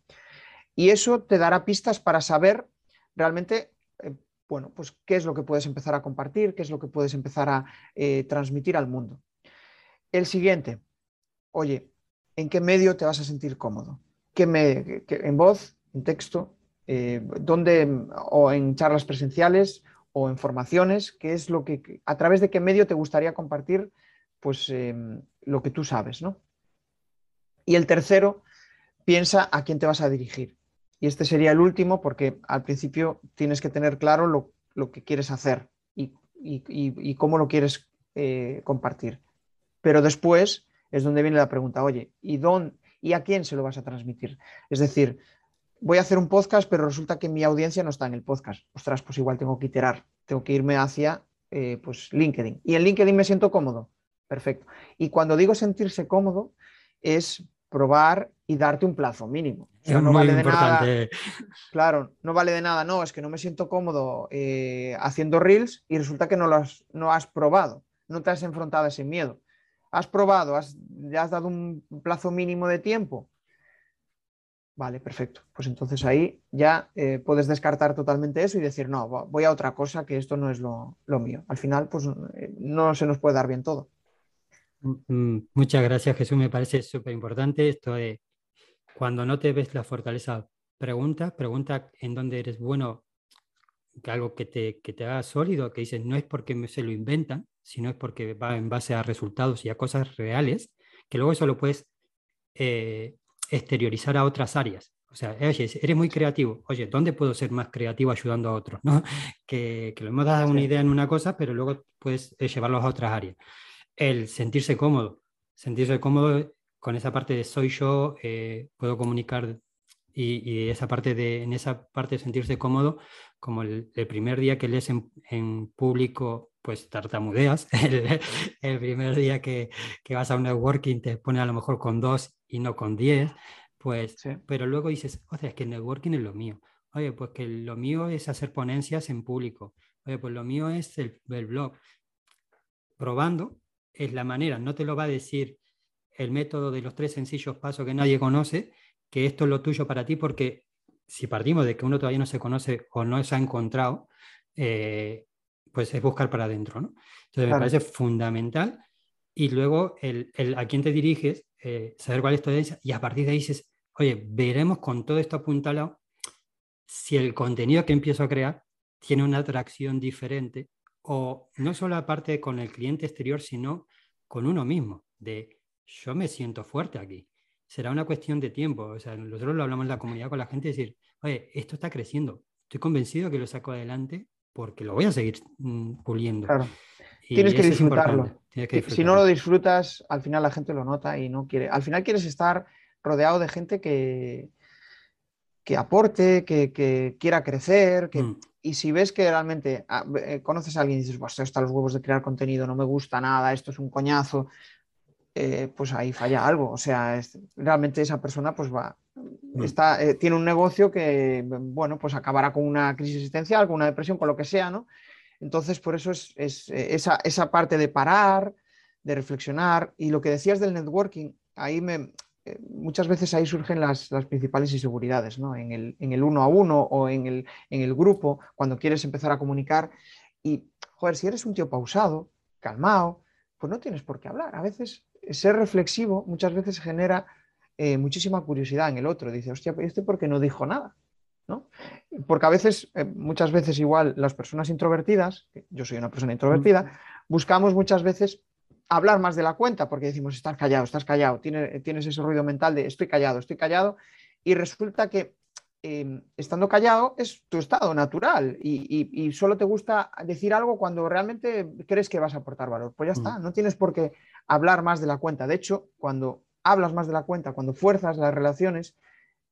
Y eso te dará pistas para saber realmente, eh, bueno, pues qué es lo que puedes empezar a compartir, qué es lo que puedes empezar a eh, transmitir al mundo. El siguiente, oye, ¿en qué medio te vas a sentir cómodo? ¿Qué me, ¿En voz, en texto, eh, o en charlas presenciales o en formaciones, qué es lo que, a través de qué medio te gustaría compartir pues, em, lo que tú sabes, ¿no? Y el tercero, piensa a quién te vas a dirigir. Y este sería el último porque al principio tienes que tener claro lo, que quieres hacer y, cómo lo quieres eh, compartir. Pero después es donde viene la pregunta, oye, ¿y, dónde, ¿y a quién se lo vas a transmitir? Es decir, voy a hacer un podcast, pero resulta que mi audiencia no está en el podcast. Ostras, pues igual tengo que iterar, tengo que irme hacia eh, pues LinkedIn. Y en LinkedIn me siento cómodo. Perfecto. Y cuando digo sentirse cómodo, es probar y darte un plazo mínimo. no vale de nada. Claro, no vale de nada. No, es que no me siento cómodo eh, haciendo reels y resulta que no lo has, no has probado, no te has enfrentado a ese miedo. Has probado, has, has dado un plazo mínimo de tiempo. Vale, perfecto. Pues entonces ahí ya eh, puedes descartar totalmente eso y decir, no, voy a otra cosa, que esto no es lo, lo mío. Al final, pues eh, no se nos puede dar bien todo. Mm, mm, muchas gracias, Jesús. Me parece súper importante esto de cuando no te ves la fortaleza, pregunta, pregunta en dónde eres bueno, que algo que te, que te haga sólido, que dices, no es porque se lo inventan, sino es porque va en base a resultados y a cosas reales, que luego eso lo puedes eh, exteriorizar a otras áreas. O sea, oye, eres muy creativo. Oye, ¿dónde puedo ser más creativo ayudando a otros? ¿no? [LAUGHS] Que, que lo hemos dado una idea en una cosa, pero luego puedes eh, llevarlos a otras áreas. El sentirse cómodo. Sentirse cómodo con esa parte de soy yo, eh, puedo comunicar y, esa parte de, en esa parte de sentirse cómodo, como el, primer día que lees en, público, pues tartamudeas, [LAUGHS] el, primer día que, que, vas a un networking te pone a lo mejor con dos y no con diez, pues, pero luego dices, o sea, es que el networking es lo mío. Oye, pues que lo mío es hacer ponencias en público. Oye, pues lo mío es el, el blog. Probando es la manera, no te lo va a decir el método de los tres sencillos pasos que nadie conoce, que esto es lo tuyo para ti, porque si partimos de que uno todavía no se conoce o no se ha encontrado, eh, pues es buscar para adentro, ¿no? Entonces me parece fundamental. Y luego el, a quién te diriges, eh, saber cuál es tu audiencia, y a partir de ahí dices, oye, veremos con todo esto apuntado si el contenido que empiezo a crear tiene una atracción diferente, o no solo aparte con el cliente exterior, sino con uno mismo, de yo me siento fuerte aquí. Será una cuestión de tiempo. O sea, nosotros lo hablamos en la comunidad con la gente, decir, oye, esto está creciendo. Estoy convencido que lo saco adelante porque lo voy a seguir mm, puliendo. Claro. Tienes que, disfrutarlo. Si no lo disfrutas, al final la gente lo nota y no quiere. Al final quieres estar rodeado de gente que, que aporte, que, quiera crecer, que, mm. y si ves que realmente ah, eh, conoces a alguien y dices, esto los huevos de crear contenido, no me gusta nada, esto es un coñazo, eh, pues ahí falla algo. O sea, realmente esa persona pues va, mm. está, eh, tiene un negocio que, bueno, pues acabará con una crisis existencial, con una depresión, con lo que sea, ¿no? Entonces, por eso es, eh, esa, parte de parar, de reflexionar y lo que decías del networking, ahí me, muchas veces ahí surgen las, principales inseguridades, ¿no? En el, uno a uno o en el, grupo, cuando quieres empezar a comunicar y, joder, si eres un tío pausado, calmado, pues no tienes por qué hablar. A veces ser reflexivo muchas veces genera eh, muchísima curiosidad en el otro. Dice, hostia, ¿este por qué no dijo nada? ¿No? Porque a veces, eh, muchas veces igual las personas introvertidas, yo soy una persona introvertida, buscamos muchas veces hablar más de la cuenta porque decimos, estás callado, estás callado, tienes, tienes ese ruido mental de estoy callado, estoy callado, y resulta que em, estando callado es tu estado natural y, solo te gusta decir algo cuando realmente crees que vas a aportar valor. Pues ya está, no tienes por qué hablar más de la cuenta. De hecho, cuando hablas más de la cuenta, cuando fuerzas las relaciones,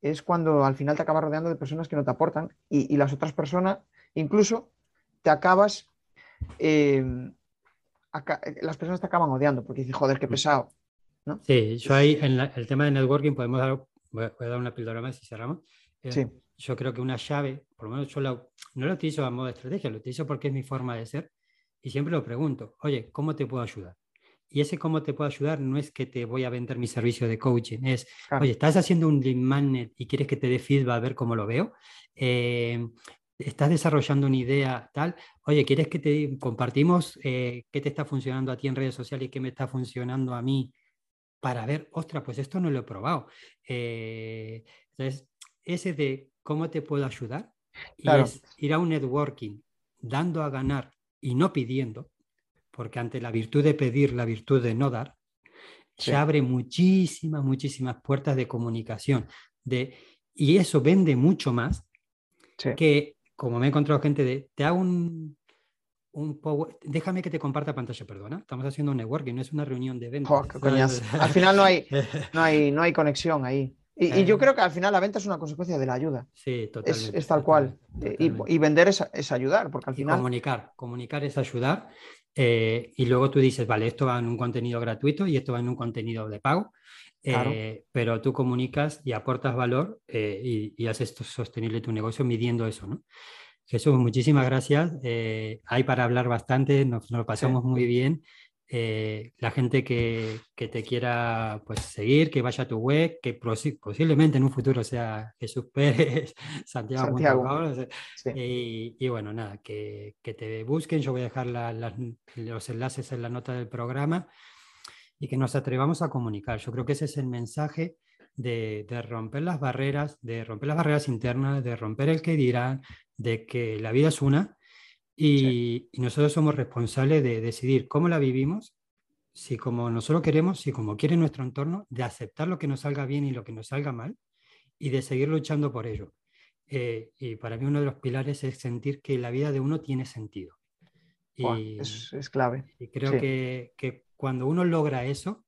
es cuando al final te acabas rodeando de personas que no te aportan y, las otras personas, incluso te acabas, eh, las personas te acaban odiando porque dices, joder, qué mm. pesado. ¿no? Sí, yo ahí en el tema de networking podemos dar, voy a, dar una píldora más y cerramos. Eh, sí. Yo creo que una llave, por lo menos yo no lo utilizo a modo de estrategia, lo utilizo porque es mi forma de ser y siempre lo pregunto, oye, ¿cómo te puedo ayudar? Y ese cómo te puedo ayudar no es que te voy a vender mi servicio de coaching, es, oye, estás haciendo un lead magnet y quieres que te dé feedback a ver cómo lo veo. Eh, estás desarrollando una idea tal, oye, ¿quieres que te compartimos eh, qué te está funcionando a ti en redes sociales y qué me está funcionando a mí para ver, ostras, pues esto no lo he probado? Eh, entonces, ese de cómo te puedo ayudar y es ir a un networking dando a ganar y no pidiendo, porque ante la virtud de pedir, la virtud de no dar, se abre muchísimas, muchísimas puertas de comunicación. De, y eso vende mucho más que, como me he encontrado gente de, te hago un, un déjame que te comparta pantalla, perdona, estamos haciendo un networking, no es una reunión de ventas. [LAUGHS] al final no hay, no, hay, no hay conexión ahí. Y, yo creo que al final la venta es una consecuencia de la ayuda. Sí, totalmente. Es, tal cual. Y, vender es, es, ayudar, porque al final... comunicar, comunicar es ayudar. Eh, y luego tú dices, vale, esto va en un contenido gratuito y esto va en un contenido de pago. eh, pero tú comunicas y aportas valor eh, y, y, haces sostenible tu negocio midiendo eso, ¿no? Jesús, muchísimas gracias. Hay para hablar bastante, nos, lo pasamos muy bien. La gente que, que, te quiera pues, seguir, que vaya a tu web, que posiblemente en un futuro sea Jesús Pérez, [LAUGHS] Santiago. Santiago. Y, y, bueno, nada, que, que, te busquen. Yo voy a dejar los enlaces en la nota del programa y que nos atrevamos a comunicar. Yo creo que ese es el mensaje de, romper las barreras, de romper las barreras internas, de romper el que dirán, de que la vida es una y, nosotros somos responsables de decidir cómo la vivimos, si como nosotros queremos, si como quiere nuestro entorno, de aceptar lo que nos salga bien y lo que nos salga mal y de seguir luchando por ello. Eh, y para mí uno de los pilares es sentir que la vida de uno tiene sentido. Y, es, clave. Y creo que, que, cuando uno logra eso,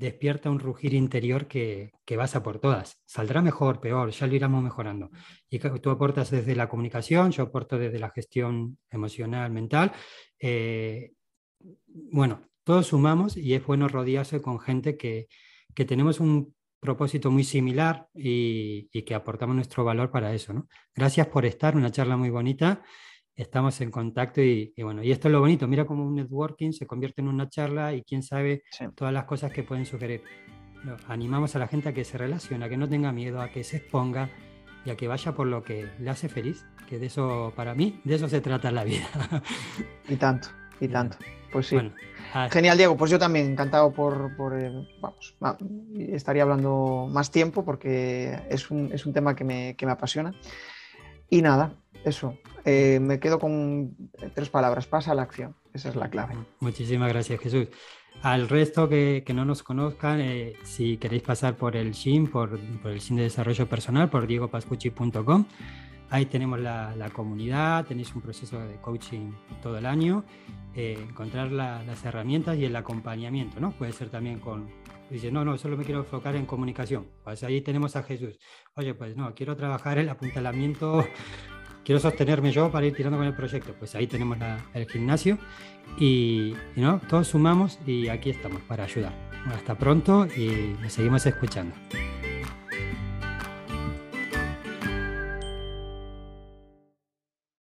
despierta un rugir interior que, que vas a por todas. Saldrá mejor, peor, ya lo iremos mejorando. Y tú aportas desde la comunicación, yo aporto desde la gestión emocional, mental. Eh, bueno, todos sumamos y es bueno rodearse con gente que, que tenemos un propósito muy similar y, y, que aportamos nuestro valor para eso. ¿no? Gracias por estar, una charla muy bonita estamos en contacto y, bueno, y esto es lo bonito, mira cómo un networking se convierte en una charla y quién sabe todas las cosas que pueden sugerir. animamos a la gente a que se relacione, a que no tenga miedo, a que se exponga y a que vaya por lo que le hace feliz, que de eso, para mí, de eso se trata la vida. [LAUGHS] y tanto, y tanto. Pues sí. Genial, Diego. Pues yo también encantado por, por eh, vamos, estaría hablando más tiempo porque es un, es un tema que me, que me apasiona. Y nada, eso, eh, me quedo con tres palabras, pasa a la acción, esa es la clave. Muchísimas gracias Jesús. Al resto que, que no nos conozcan, eh, si queréis pasar por el SIM, por, por, el SIM de Desarrollo Personal, por diegopascucci.com, ahí tenemos la, la, comunidad, tenéis un proceso de coaching todo el año, eh, encontrar las herramientas y el acompañamiento, ¿no? Puede ser también con, dice, no, no, solo me quiero enfocar en comunicación. Pues ahí tenemos a Jesús. Oye, pues no, quiero trabajar el apuntalamiento quiero sostenerme yo para ir tirando con el proyecto. Pues ahí tenemos el gimnasio y, ¿no? todos sumamos y aquí estamos para ayudar. Hasta pronto y nos seguimos escuchando.